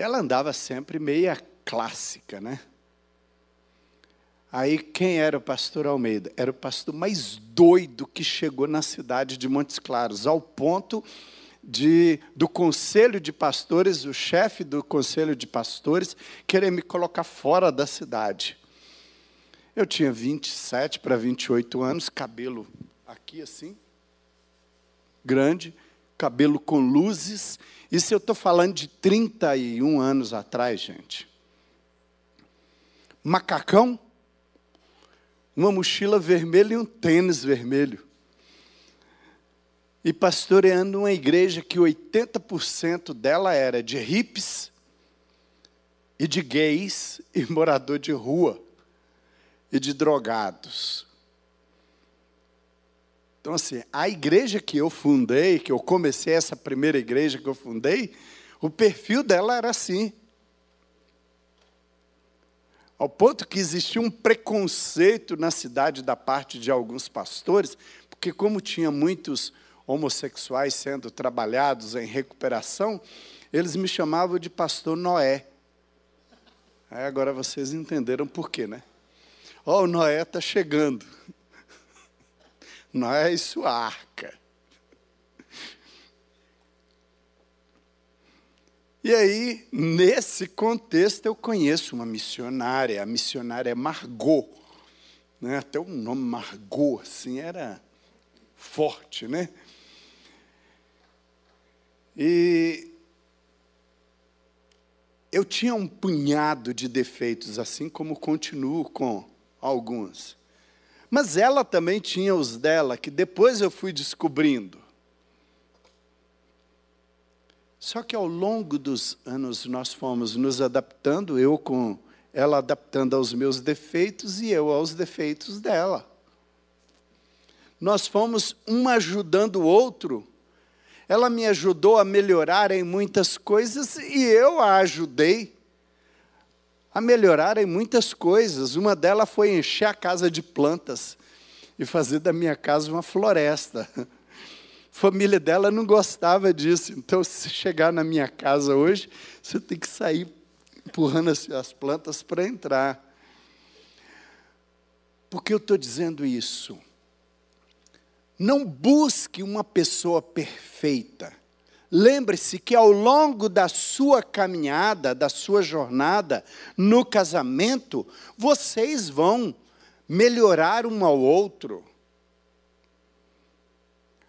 ela andava sempre meia clássica, né? Aí quem era o pastor Almeida? Era o pastor mais doido que chegou na cidade de Montes Claros, ao ponto de do conselho de pastores, o chefe do conselho de pastores, querer me colocar fora da cidade. Eu tinha 27 para 28 anos, cabelo aqui assim, grande, cabelo com luzes. Isso eu estou falando de 31 anos atrás, gente. Macacão, uma mochila vermelha e um tênis vermelho. E pastoreando uma igreja que 80% dela era de hippies e de gays e morador de rua e de drogados. Então, assim, a igreja que eu fundei, que eu comecei essa primeira igreja que eu fundei, o perfil dela era assim. Ao ponto que existia um preconceito na cidade da parte de alguns pastores, porque, como tinha muitos homossexuais sendo trabalhados em recuperação, eles me chamavam de pastor Noé. Aí agora vocês entenderam por quê, né? Ó, oh, o Noé está chegando. Noé e sua arca. E aí, nesse contexto, eu conheço uma missionária, a missionária Margot. Né? Até o nome Margot, assim, era forte, né? E eu tinha um punhado de defeitos, assim como continuo com alguns. Mas ela também tinha os dela, que depois eu fui descobrindo. Só que ao longo dos anos nós fomos nos adaptando, eu com ela adaptando aos meus defeitos e eu aos defeitos dela. Nós fomos um ajudando o outro. Ela me ajudou a melhorar em muitas coisas e eu a ajudei a melhorar em muitas coisas. Uma delas foi encher a casa de plantas e fazer da minha casa uma floresta [laughs] família dela não gostava disso. Então, se chegar na minha casa hoje, você tem que sair empurrando as plantas para entrar. Por que eu estou dizendo isso? Não busque uma pessoa perfeita. Lembre-se que ao longo da sua caminhada, da sua jornada no casamento, vocês vão melhorar um ao outro.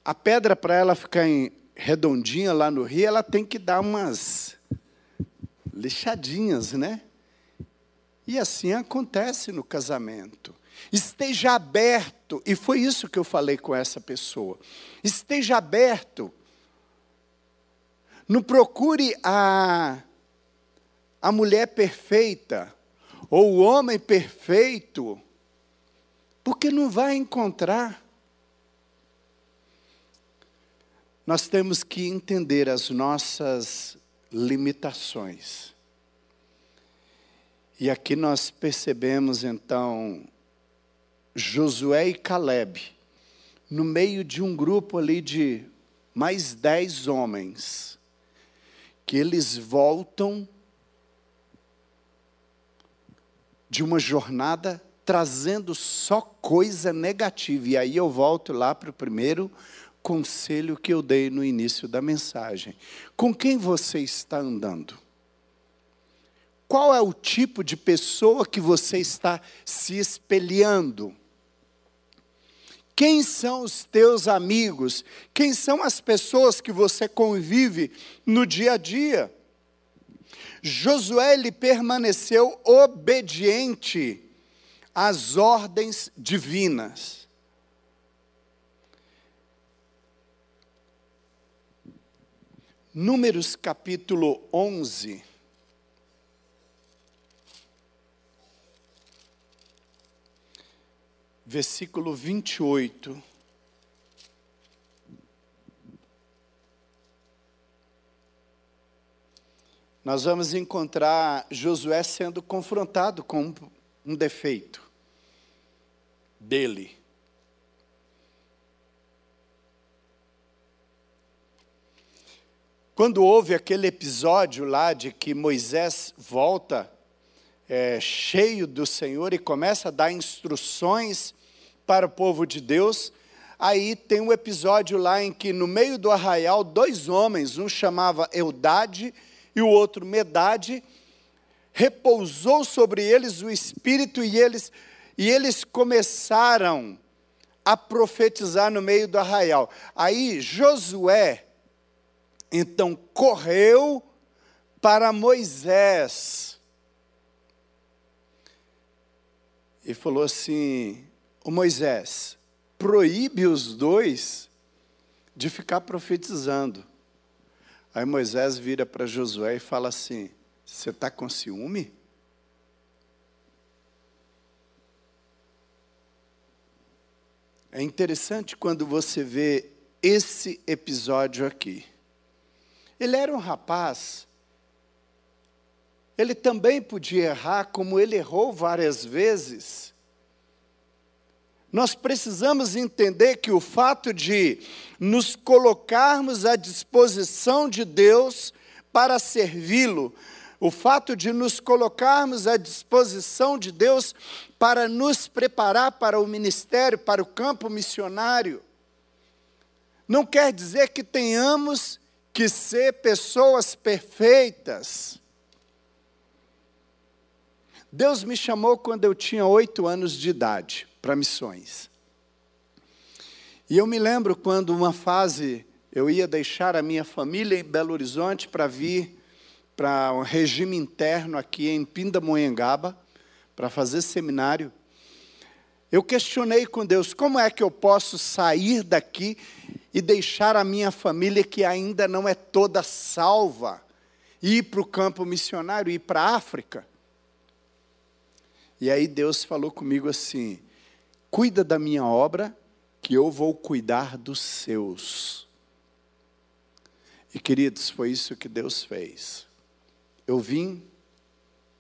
A pedra, para ela ficar redondinha lá no rio, ela tem que dar umas lixadinhas, né? E assim acontece no casamento. Esteja aberto, e foi isso que eu falei com essa pessoa. Esteja aberto. Não procure a, a mulher perfeita ou o homem perfeito, porque não vai encontrar. nós temos que entender as nossas limitações. E aqui nós percebemos então Josué e Caleb, no meio de um grupo ali de mais dez homens, que eles voltam de uma jornada trazendo só coisa negativa. E aí eu volto lá para o primeiro conselho que eu dei no início da mensagem. Com quem você está andando? Qual é o tipo de pessoa que você está se espelhando? Quem são os teus amigos? Quem são as pessoas que você convive no dia a dia? Josué ele permaneceu obediente às ordens divinas. Números capítulo 11. Versículo 28. Nós vamos encontrar Josué sendo confrontado com um defeito dele. Quando houve aquele episódio lá de que Moisés volta é, cheio do Senhor e começa a dar instruções para o povo de Deus, aí tem um episódio lá em que no meio do arraial, dois homens, um chamava Eudade e o outro Medade, repousou sobre eles o Espírito e eles, e eles começaram a profetizar no meio do arraial. Aí Josué, então correu para Moisés e falou assim: o Moisés, proíbe os dois de ficar profetizando. Aí Moisés vira para Josué e fala assim: Você está com ciúme? É interessante quando você vê esse episódio aqui. Ele era um rapaz. Ele também podia errar, como ele errou várias vezes. Nós precisamos entender que o fato de nos colocarmos à disposição de Deus para servi-lo, o fato de nos colocarmos à disposição de Deus para nos preparar para o ministério, para o campo missionário, não quer dizer que tenhamos que ser pessoas perfeitas. Deus me chamou quando eu tinha oito anos de idade para missões. E eu me lembro quando uma fase eu ia deixar a minha família em Belo Horizonte para vir para um regime interno aqui em Pindamonhangaba, para fazer seminário. Eu questionei com Deus como é que eu posso sair daqui e deixar a minha família, que ainda não é toda salva, ir para o campo missionário, ir para a África. E aí Deus falou comigo assim: cuida da minha obra, que eu vou cuidar dos seus. E queridos, foi isso que Deus fez. Eu vim,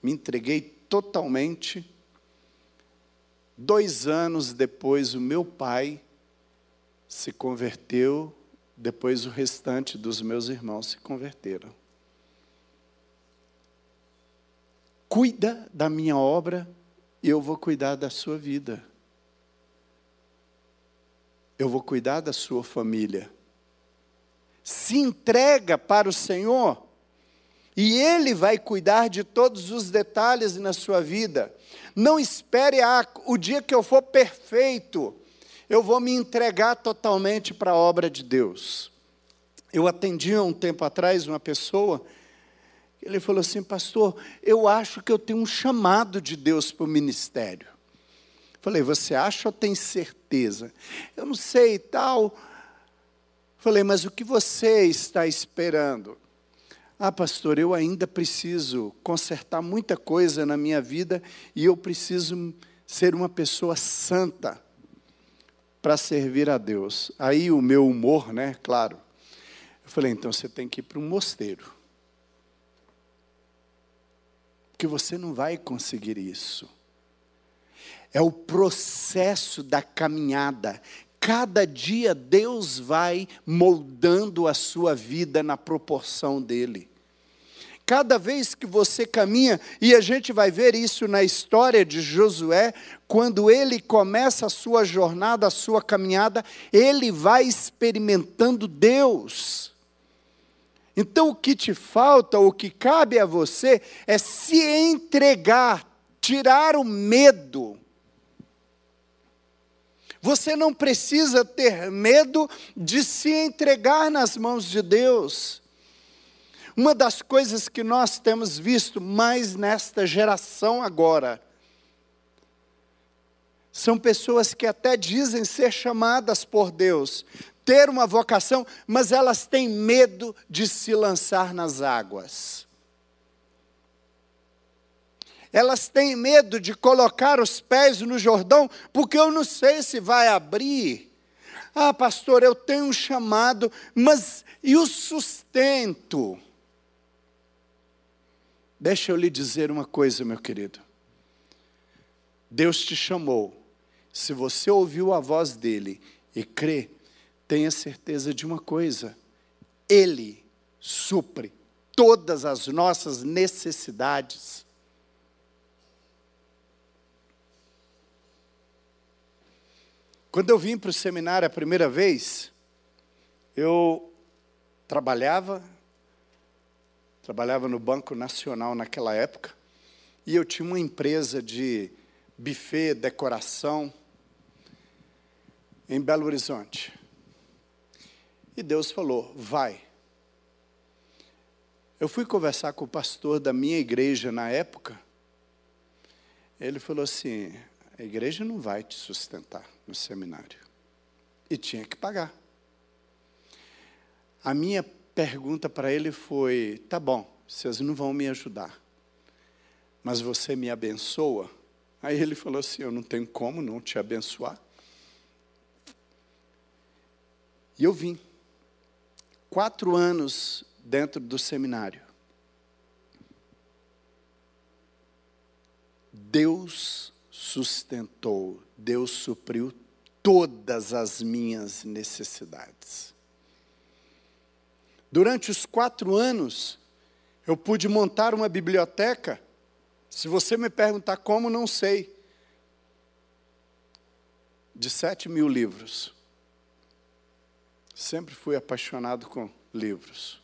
me entreguei totalmente. Dois anos depois, o meu pai se converteu, depois o restante dos meus irmãos se converteram. Cuida da minha obra e eu vou cuidar da sua vida. Eu vou cuidar da sua família. Se entrega para o Senhor e Ele vai cuidar de todos os detalhes na sua vida. Não espere ah, o dia que eu for perfeito eu vou me entregar totalmente para a obra de Deus. Eu atendi há um tempo atrás uma pessoa, ele falou assim, pastor, eu acho que eu tenho um chamado de Deus para o ministério. Falei, você acha ou tem certeza? Eu não sei e tal. Falei, mas o que você está esperando? Ah, pastor, eu ainda preciso consertar muita coisa na minha vida e eu preciso ser uma pessoa santa para servir a Deus. Aí o meu humor, né, claro. Eu falei, então você tem que ir para um mosteiro. Porque você não vai conseguir isso. É o processo da caminhada. Cada dia Deus vai moldando a sua vida na proporção dele. Cada vez que você caminha, e a gente vai ver isso na história de Josué, quando ele começa a sua jornada, a sua caminhada, ele vai experimentando Deus. Então o que te falta, o que cabe a você, é se entregar, tirar o medo. Você não precisa ter medo de se entregar nas mãos de Deus. Uma das coisas que nós temos visto mais nesta geração agora, são pessoas que até dizem ser chamadas por Deus, ter uma vocação, mas elas têm medo de se lançar nas águas. Elas têm medo de colocar os pés no Jordão, porque eu não sei se vai abrir. Ah, pastor, eu tenho um chamado, mas e o sustento? Deixa eu lhe dizer uma coisa, meu querido. Deus te chamou. Se você ouviu a voz dele e crê, tenha certeza de uma coisa: Ele supre todas as nossas necessidades. Quando eu vim para o seminário a primeira vez, eu trabalhava, trabalhava no Banco Nacional naquela época, e eu tinha uma empresa de buffet, decoração, em Belo Horizonte. E Deus falou: vai. Eu fui conversar com o pastor da minha igreja na época. Ele falou assim: a igreja não vai te sustentar no seminário. E tinha que pagar. A minha pergunta para ele foi: tá bom, vocês não vão me ajudar, mas você me abençoa? Aí ele falou assim: eu não tenho como não te abençoar. E eu vim. Quatro anos dentro do seminário. Deus sustentou, Deus supriu todas as minhas necessidades. Durante os quatro anos, eu pude montar uma biblioteca. Se você me perguntar como, não sei. De sete mil livros. Sempre fui apaixonado com livros.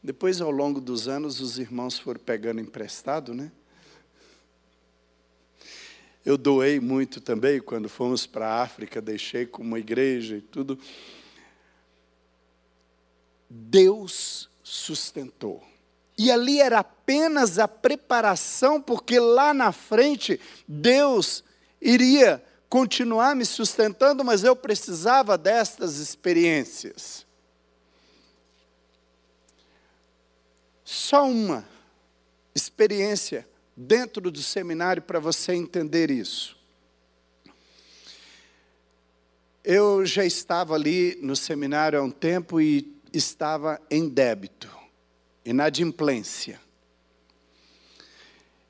Depois, ao longo dos anos, os irmãos foram pegando emprestado, né? Eu doei muito também quando fomos para a África, deixei com uma igreja e tudo. Deus sustentou. E ali era apenas a preparação, porque lá na frente Deus iria continuar me sustentando, mas eu precisava destas experiências. Só uma experiência dentro do seminário para você entender isso. Eu já estava ali no seminário há um tempo e estava em débito, inadimplência.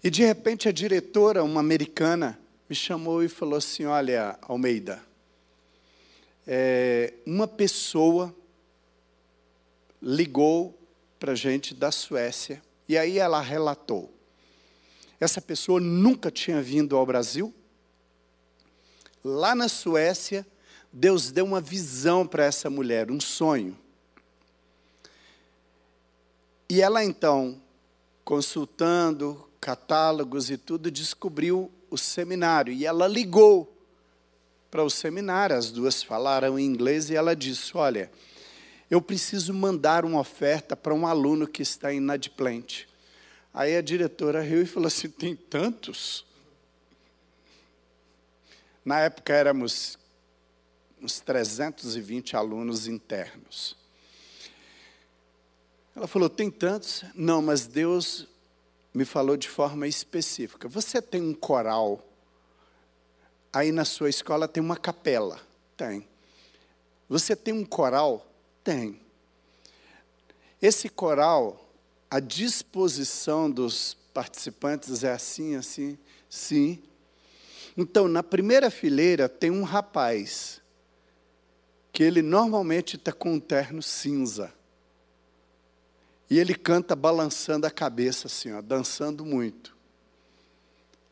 E de repente a diretora, uma americana, me chamou e falou assim: Olha, Almeida, é, uma pessoa ligou para a gente da Suécia e aí ela relatou. Essa pessoa nunca tinha vindo ao Brasil. Lá na Suécia, Deus deu uma visão para essa mulher, um sonho. E ela então, consultando catálogos e tudo, descobriu o seminário. E ela ligou para o seminário, as duas falaram em inglês, e ela disse: Olha, eu preciso mandar uma oferta para um aluno que está inadimplente. Aí a diretora riu e falou assim: tem tantos? Na época éramos uns 320 alunos internos. Ela falou: tem tantos? Não, mas Deus me falou de forma específica. Você tem um coral, aí na sua escola tem uma capela? Tem. Você tem um coral? Tem. Esse coral, a disposição dos participantes é assim, assim, sim. Então, na primeira fileira tem um rapaz, que ele normalmente está com um terno cinza. E ele canta balançando a cabeça assim, ó, dançando muito.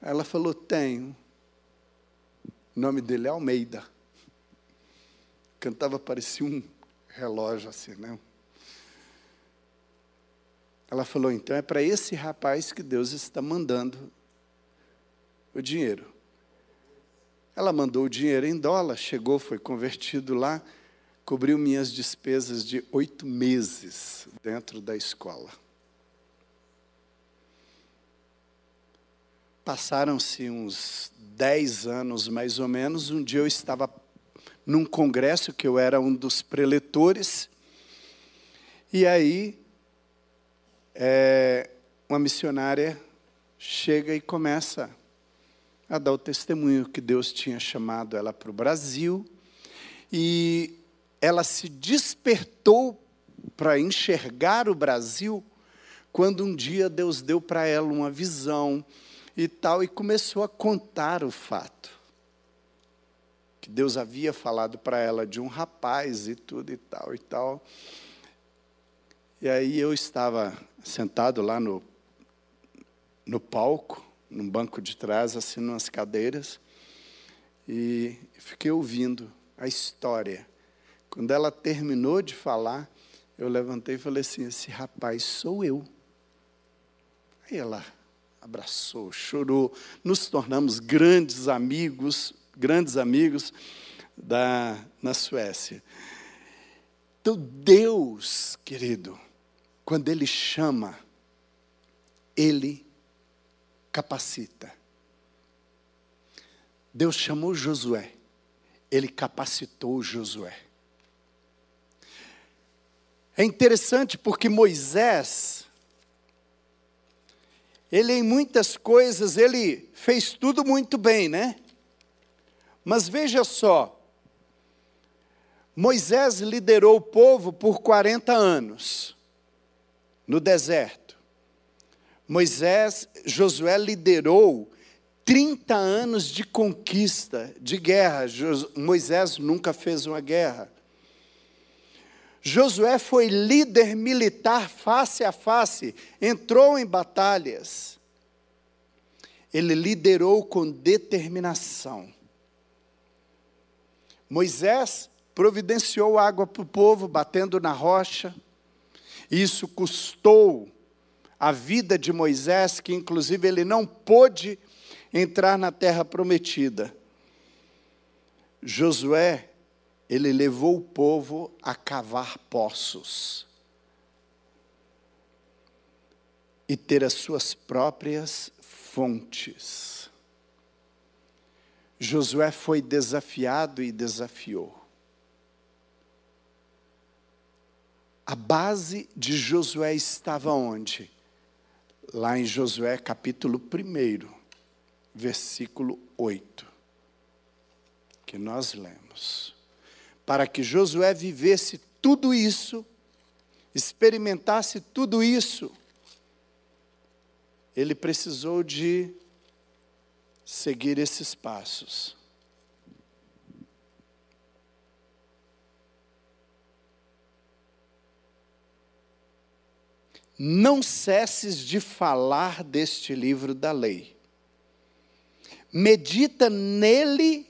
Ela falou: Tenho. O nome dele é Almeida. Cantava, parecia um relógio assim, né? Ela falou: Então é para esse rapaz que Deus está mandando o dinheiro. Ela mandou o dinheiro em dólar, chegou, foi convertido lá cobriu minhas despesas de oito meses dentro da escola. Passaram-se uns dez anos, mais ou menos. Um dia eu estava num congresso que eu era um dos preletores. E aí, é, uma missionária chega e começa a dar o testemunho que Deus tinha chamado ela para o Brasil. E ela se despertou para enxergar o Brasil quando um dia Deus deu para ela uma visão e tal, e começou a contar o fato. Que Deus havia falado para ela de um rapaz e tudo e tal e tal. E aí eu estava sentado lá no, no palco, num banco de trás, assim, nas cadeiras, e fiquei ouvindo a história. Quando ela terminou de falar, eu levantei e falei assim: esse rapaz sou eu. Aí ela abraçou, chorou, nos tornamos grandes amigos, grandes amigos da, na Suécia. Então, Deus, querido, quando Ele chama, Ele capacita. Deus chamou Josué, Ele capacitou Josué. É interessante porque Moisés, ele em muitas coisas, ele fez tudo muito bem, né? Mas veja só, Moisés liderou o povo por 40 anos no deserto. Moisés, Josué liderou 30 anos de conquista, de guerra. Moisés nunca fez uma guerra. Josué foi líder militar face a face, entrou em batalhas. Ele liderou com determinação. Moisés providenciou água para o povo, batendo na rocha. Isso custou a vida de Moisés, que inclusive ele não pôde entrar na terra prometida. Josué ele levou o povo a cavar poços e ter as suas próprias fontes. Josué foi desafiado e desafiou. A base de Josué estava onde? Lá em Josué capítulo 1, versículo 8, que nós lemos para que Josué vivesse tudo isso, experimentasse tudo isso, ele precisou de seguir esses passos. Não cesses de falar deste livro da lei. Medita nele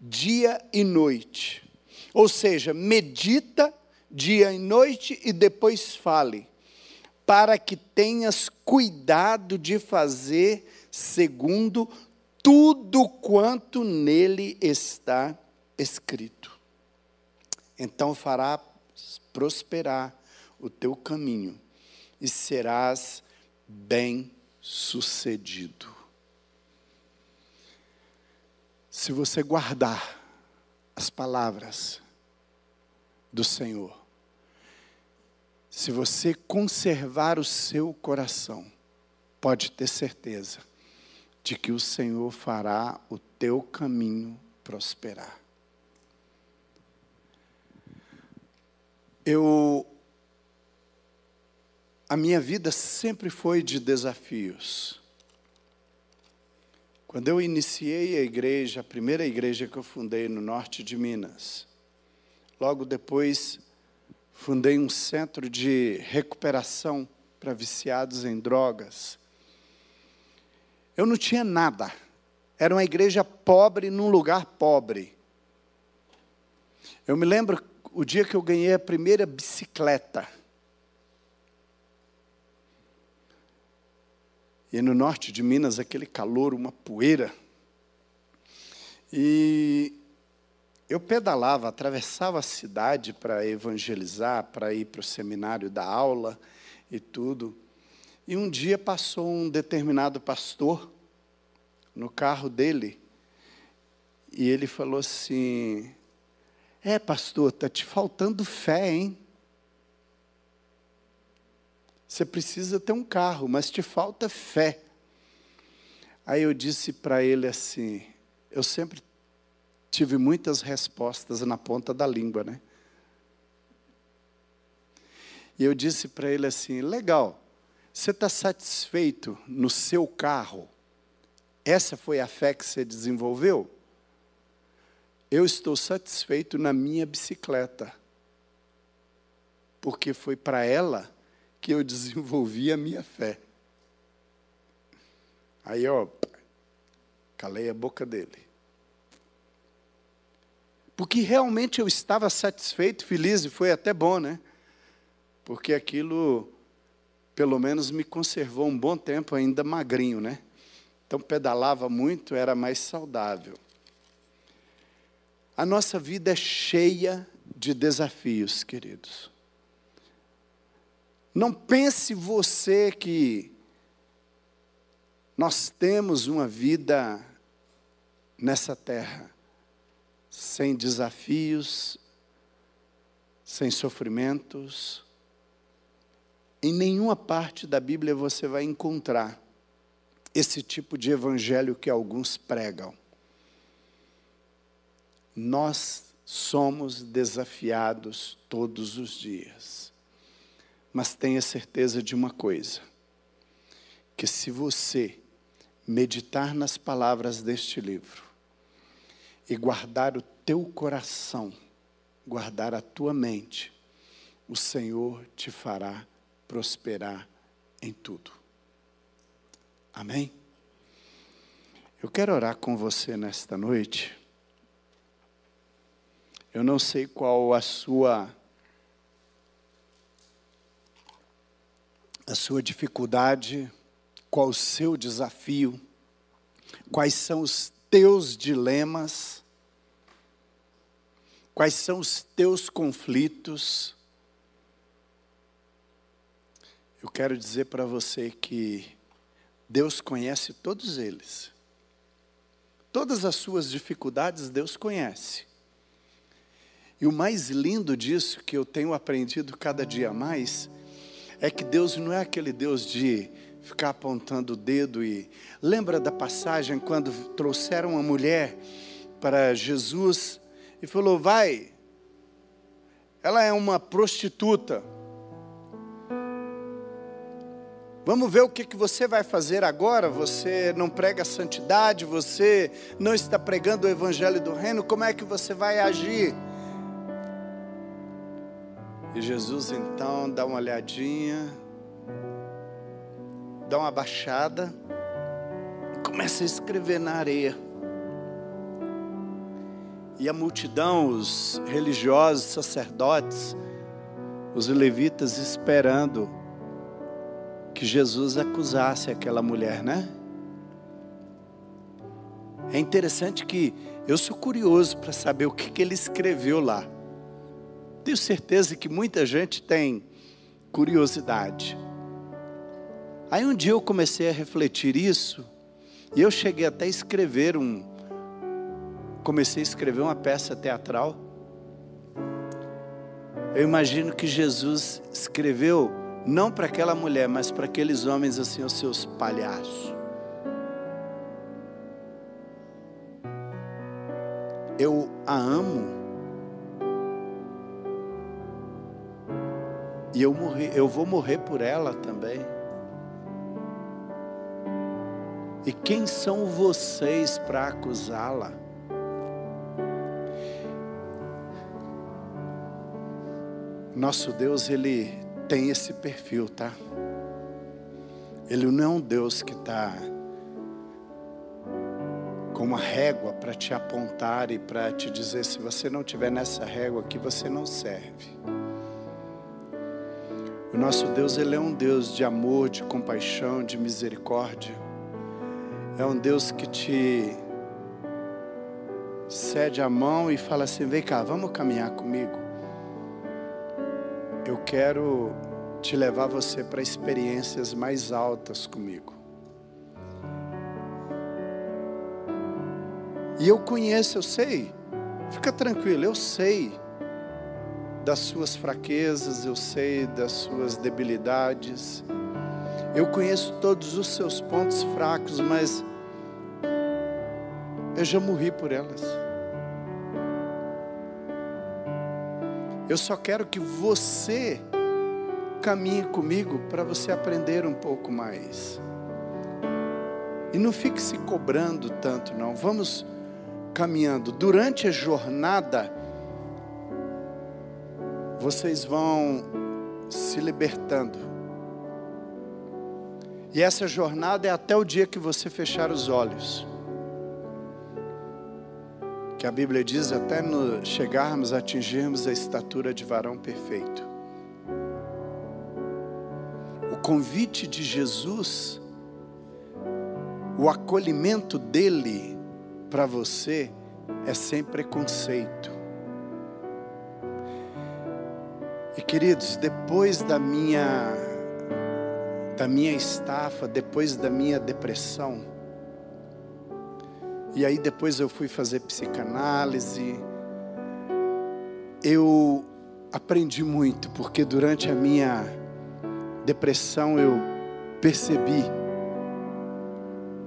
dia e noite ou seja, medita dia e noite e depois fale, para que tenhas cuidado de fazer segundo tudo quanto nele está escrito. Então fará prosperar o teu caminho e serás bem-sucedido. Se você guardar as palavras do Senhor. Se você conservar o seu coração, pode ter certeza de que o Senhor fará o teu caminho prosperar. Eu a minha vida sempre foi de desafios. Quando eu iniciei a igreja, a primeira igreja que eu fundei no norte de Minas, Logo depois, fundei um centro de recuperação para viciados em drogas. Eu não tinha nada. Era uma igreja pobre num lugar pobre. Eu me lembro o dia que eu ganhei a primeira bicicleta. E no norte de Minas, aquele calor, uma poeira. E eu pedalava, atravessava a cidade para evangelizar, para ir para o seminário da aula e tudo. E um dia passou um determinado pastor no carro dele e ele falou assim: É, pastor, está te faltando fé, hein? Você precisa ter um carro, mas te falta fé. Aí eu disse para ele assim: eu sempre tive muitas respostas na ponta da língua, né? E eu disse para ele assim: legal, você está satisfeito no seu carro? Essa foi a fé que você desenvolveu? Eu estou satisfeito na minha bicicleta, porque foi para ela que eu [laughs] desenvolvi a minha fé. Aí, ó, calei a boca dele. Porque realmente eu estava satisfeito, feliz, e foi até bom, né? Porque aquilo, pelo menos, me conservou um bom tempo ainda magrinho, né? Então, pedalava muito, era mais saudável. A nossa vida é cheia de desafios, queridos. Não pense você que nós temos uma vida nessa terra sem desafios, sem sofrimentos. Em nenhuma parte da Bíblia você vai encontrar esse tipo de evangelho que alguns pregam. Nós somos desafiados todos os dias. Mas tenha certeza de uma coisa: que se você meditar nas palavras deste livro e guardar o teu coração, guardar a tua mente, o Senhor te fará prosperar em tudo. Amém? Eu quero orar com você nesta noite. Eu não sei qual a sua a sua dificuldade, qual o seu desafio, quais são os teus dilemas, quais são os teus conflitos. Eu quero dizer para você que Deus conhece todos eles. Todas as suas dificuldades Deus conhece. E o mais lindo disso que eu tenho aprendido cada dia mais é que Deus não é aquele Deus de ficar apontando o dedo e lembra da passagem quando trouxeram uma mulher para Jesus e falou: "Vai. Ela é uma prostituta. Vamos ver o que, que você vai fazer agora. Você não prega santidade, você não está pregando o evangelho do reino, como é que você vai agir? E Jesus então dá uma olhadinha, dá uma baixada, começa a escrever na areia. E a multidão, os religiosos, sacerdotes, os levitas esperando que Jesus acusasse aquela mulher, né? É interessante que eu sou curioso para saber o que, que ele escreveu lá. Tenho certeza que muita gente tem curiosidade. Aí um dia eu comecei a refletir isso, e eu cheguei até a escrever um. Comecei a escrever uma peça teatral. Eu imagino que Jesus escreveu não para aquela mulher, mas para aqueles homens assim, os seus palhaços. Eu a amo E eu, morri, eu vou morrer por ela também. E quem são vocês para acusá-la? Nosso Deus, ele tem esse perfil, tá? Ele não é um Deus que está com uma régua para te apontar e para te dizer: se você não tiver nessa régua aqui, você não serve. Nosso Deus, ele é um Deus de amor, de compaixão, de misericórdia. É um Deus que te cede a mão e fala assim: vem cá, vamos caminhar comigo. Eu quero te levar você para experiências mais altas comigo. E eu conheço, eu sei Fica tranquilo, eu sei das suas fraquezas, eu sei das suas debilidades. Eu conheço todos os seus pontos fracos, mas eu já morri por elas. Eu só quero que você caminhe comigo para você aprender um pouco mais. E não fique se cobrando tanto, não. Vamos caminhando. Durante a jornada, vocês vão se libertando. E essa jornada é até o dia que você fechar os olhos. Que a Bíblia diz até no chegarmos atingirmos a estatura de varão perfeito. O convite de Jesus, o acolhimento dele para você é sem preconceito. E queridos, depois da minha da minha estafa, depois da minha depressão, e aí depois eu fui fazer psicanálise, eu aprendi muito, porque durante a minha depressão eu percebi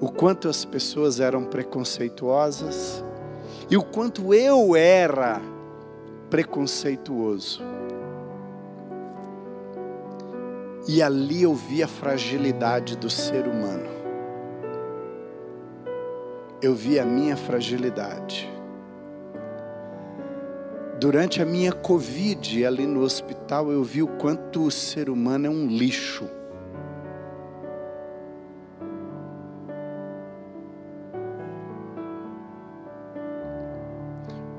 o quanto as pessoas eram preconceituosas e o quanto eu era preconceituoso. E ali eu vi a fragilidade do ser humano. Eu vi a minha fragilidade. Durante a minha Covid ali no hospital, eu vi o quanto o ser humano é um lixo.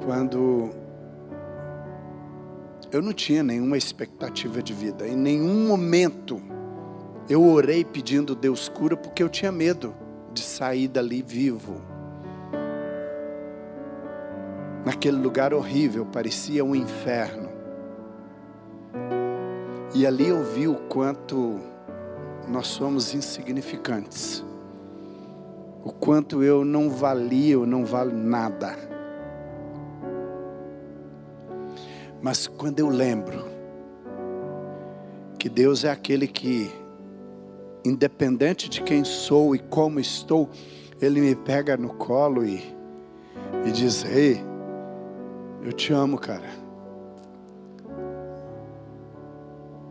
quando eu não tinha nenhuma expectativa de vida, em nenhum momento eu orei pedindo Deus cura porque eu tinha medo de sair dali vivo. Naquele lugar horrível, parecia um inferno. E ali eu vi o quanto nós somos insignificantes. O quanto eu não valia, eu não valo nada. Mas quando eu lembro que Deus é aquele que, independente de quem sou e como estou, Ele me pega no colo e, e diz: Ei, eu te amo, cara.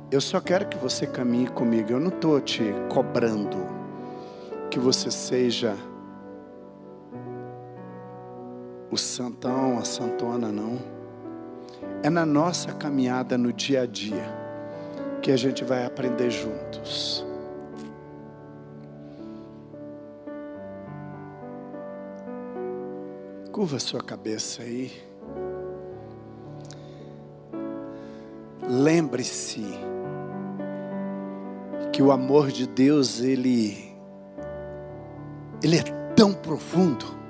Eu só quero que você caminhe comigo. Eu não estou te cobrando que você seja o santão, a santona, não. É na nossa caminhada no dia a dia que a gente vai aprender juntos. Curva sua cabeça aí. Lembre-se que o amor de Deus ele ele é tão profundo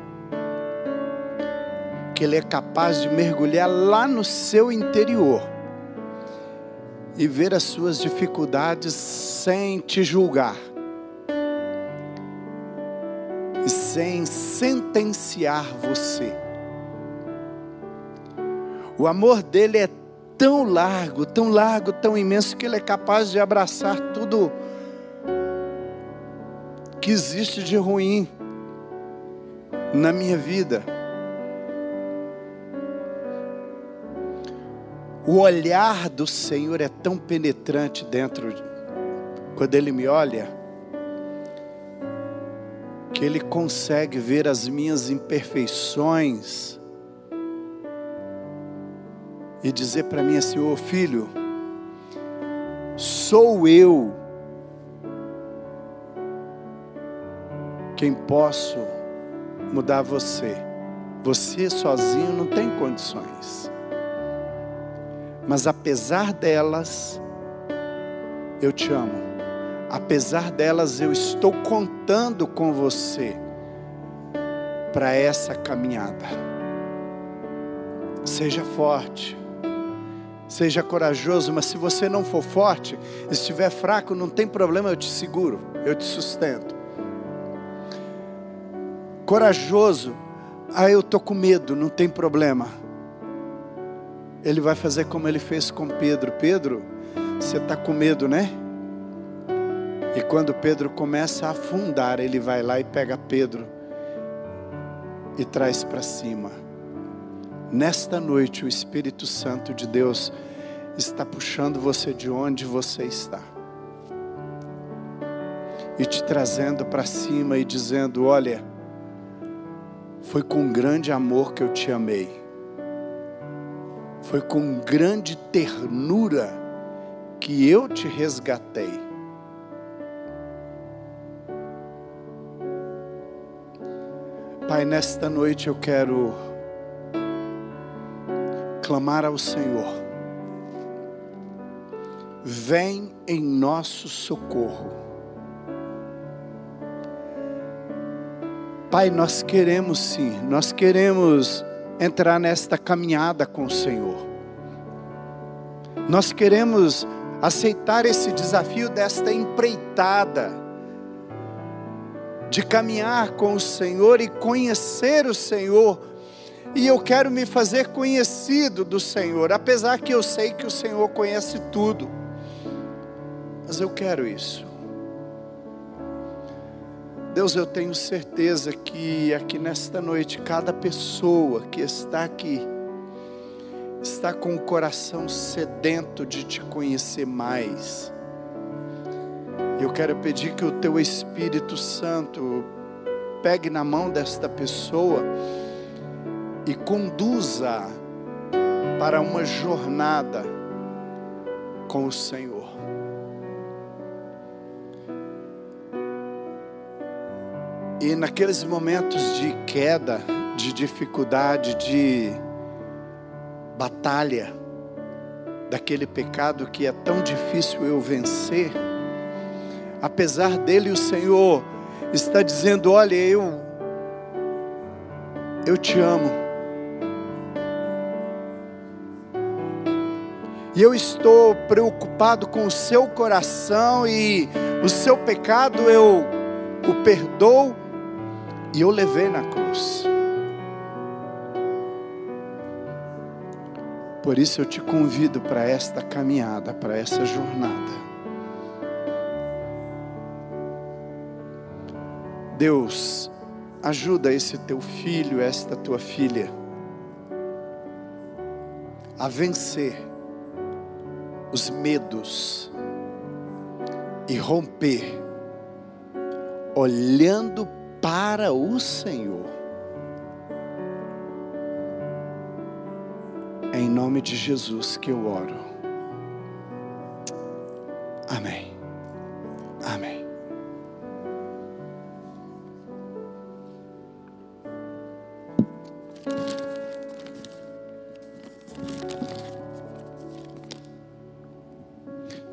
que Ele é capaz de mergulhar lá no seu interior e ver as suas dificuldades sem te julgar e sem sentenciar você. O amor dele é tão largo, tão largo, tão imenso que ele é capaz de abraçar tudo que existe de ruim na minha vida. O olhar do Senhor é tão penetrante dentro, quando Ele me olha, que Ele consegue ver as minhas imperfeições e dizer para mim assim: Ô oh, filho, sou eu quem posso mudar você. Você sozinho não tem condições. Mas apesar delas, eu te amo. Apesar delas, eu estou contando com você para essa caminhada. Seja forte. Seja corajoso, mas se você não for forte, estiver fraco, não tem problema, eu te seguro, eu te sustento. Corajoso, ah, eu estou com medo, não tem problema Ele vai fazer como ele fez com Pedro. Pedro, você está com medo, né? E quando Pedro começa a afundar, ele vai lá e pega Pedro e traz para cima. Nesta noite, o Espírito Santo de Deus está puxando você de onde você está e te trazendo para cima e dizendo: Olha, foi com grande amor que eu te amei, foi com grande ternura que eu te resgatei. Pai, nesta noite eu quero clamar ao Senhor. Vem em nosso socorro. Pai, nós queremos sim, nós queremos entrar nesta caminhada com o Senhor. Nós queremos aceitar esse desafio desta empreitada, de caminhar com o Senhor e conhecer o Senhor. E eu quero me fazer conhecido do Senhor, apesar que eu sei que o Senhor conhece tudo. Mas eu quero isso. Deus, eu tenho certeza que aqui nesta noite, cada pessoa que está aqui, está com o coração sedento de te conhecer mais. Eu quero pedir que o teu Espírito Santo pegue na mão desta pessoa e conduza para uma jornada com o Senhor. E naqueles momentos de queda, de dificuldade, de batalha, daquele pecado que é tão difícil eu vencer, apesar dele o Senhor está dizendo: "Olha, eu eu te amo. E eu estou preocupado com o seu coração e o seu pecado eu o perdoo e eu levei na cruz. Por isso eu te convido para esta caminhada, para essa jornada. Deus, ajuda esse teu filho, esta tua filha, a vencer os medos e romper, olhando para o Senhor. É em nome de Jesus que eu oro. Amém. Amém.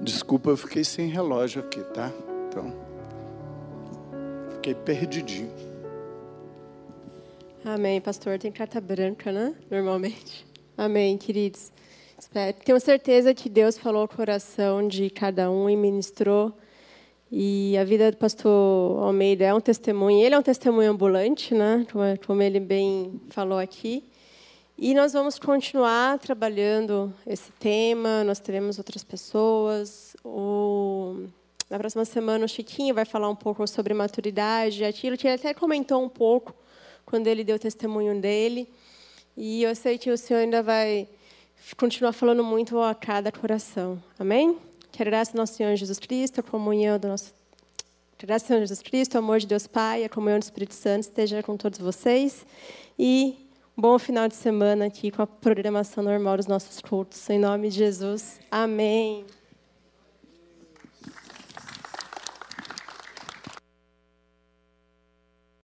Desculpa, eu fiquei sem relógio aqui, tá? Então. Fiquei perdidinho. Amém, pastor. Tem carta branca, né? Normalmente. Amém, queridos. Tenho certeza que Deus falou o coração de cada um e ministrou. E a vida do pastor Almeida é um testemunho. Ele é um testemunho ambulante, né? Como ele bem falou aqui. E nós vamos continuar trabalhando esse tema. Nós teremos outras pessoas. O na próxima semana, o Chiquinho vai falar um pouco sobre maturidade, aquilo que ele até comentou um pouco quando ele deu o testemunho dele. E eu sei que o Senhor ainda vai continuar falando muito a cada coração. Amém? Quero graça do nosso Senhor Jesus Cristo, a comunhão do nosso graça do Senhor Jesus Cristo, o amor de Deus Pai, a comunhão do Espírito Santo esteja com todos vocês. E bom final de semana aqui com a programação normal dos nossos cultos. Em nome de Jesus. Amém.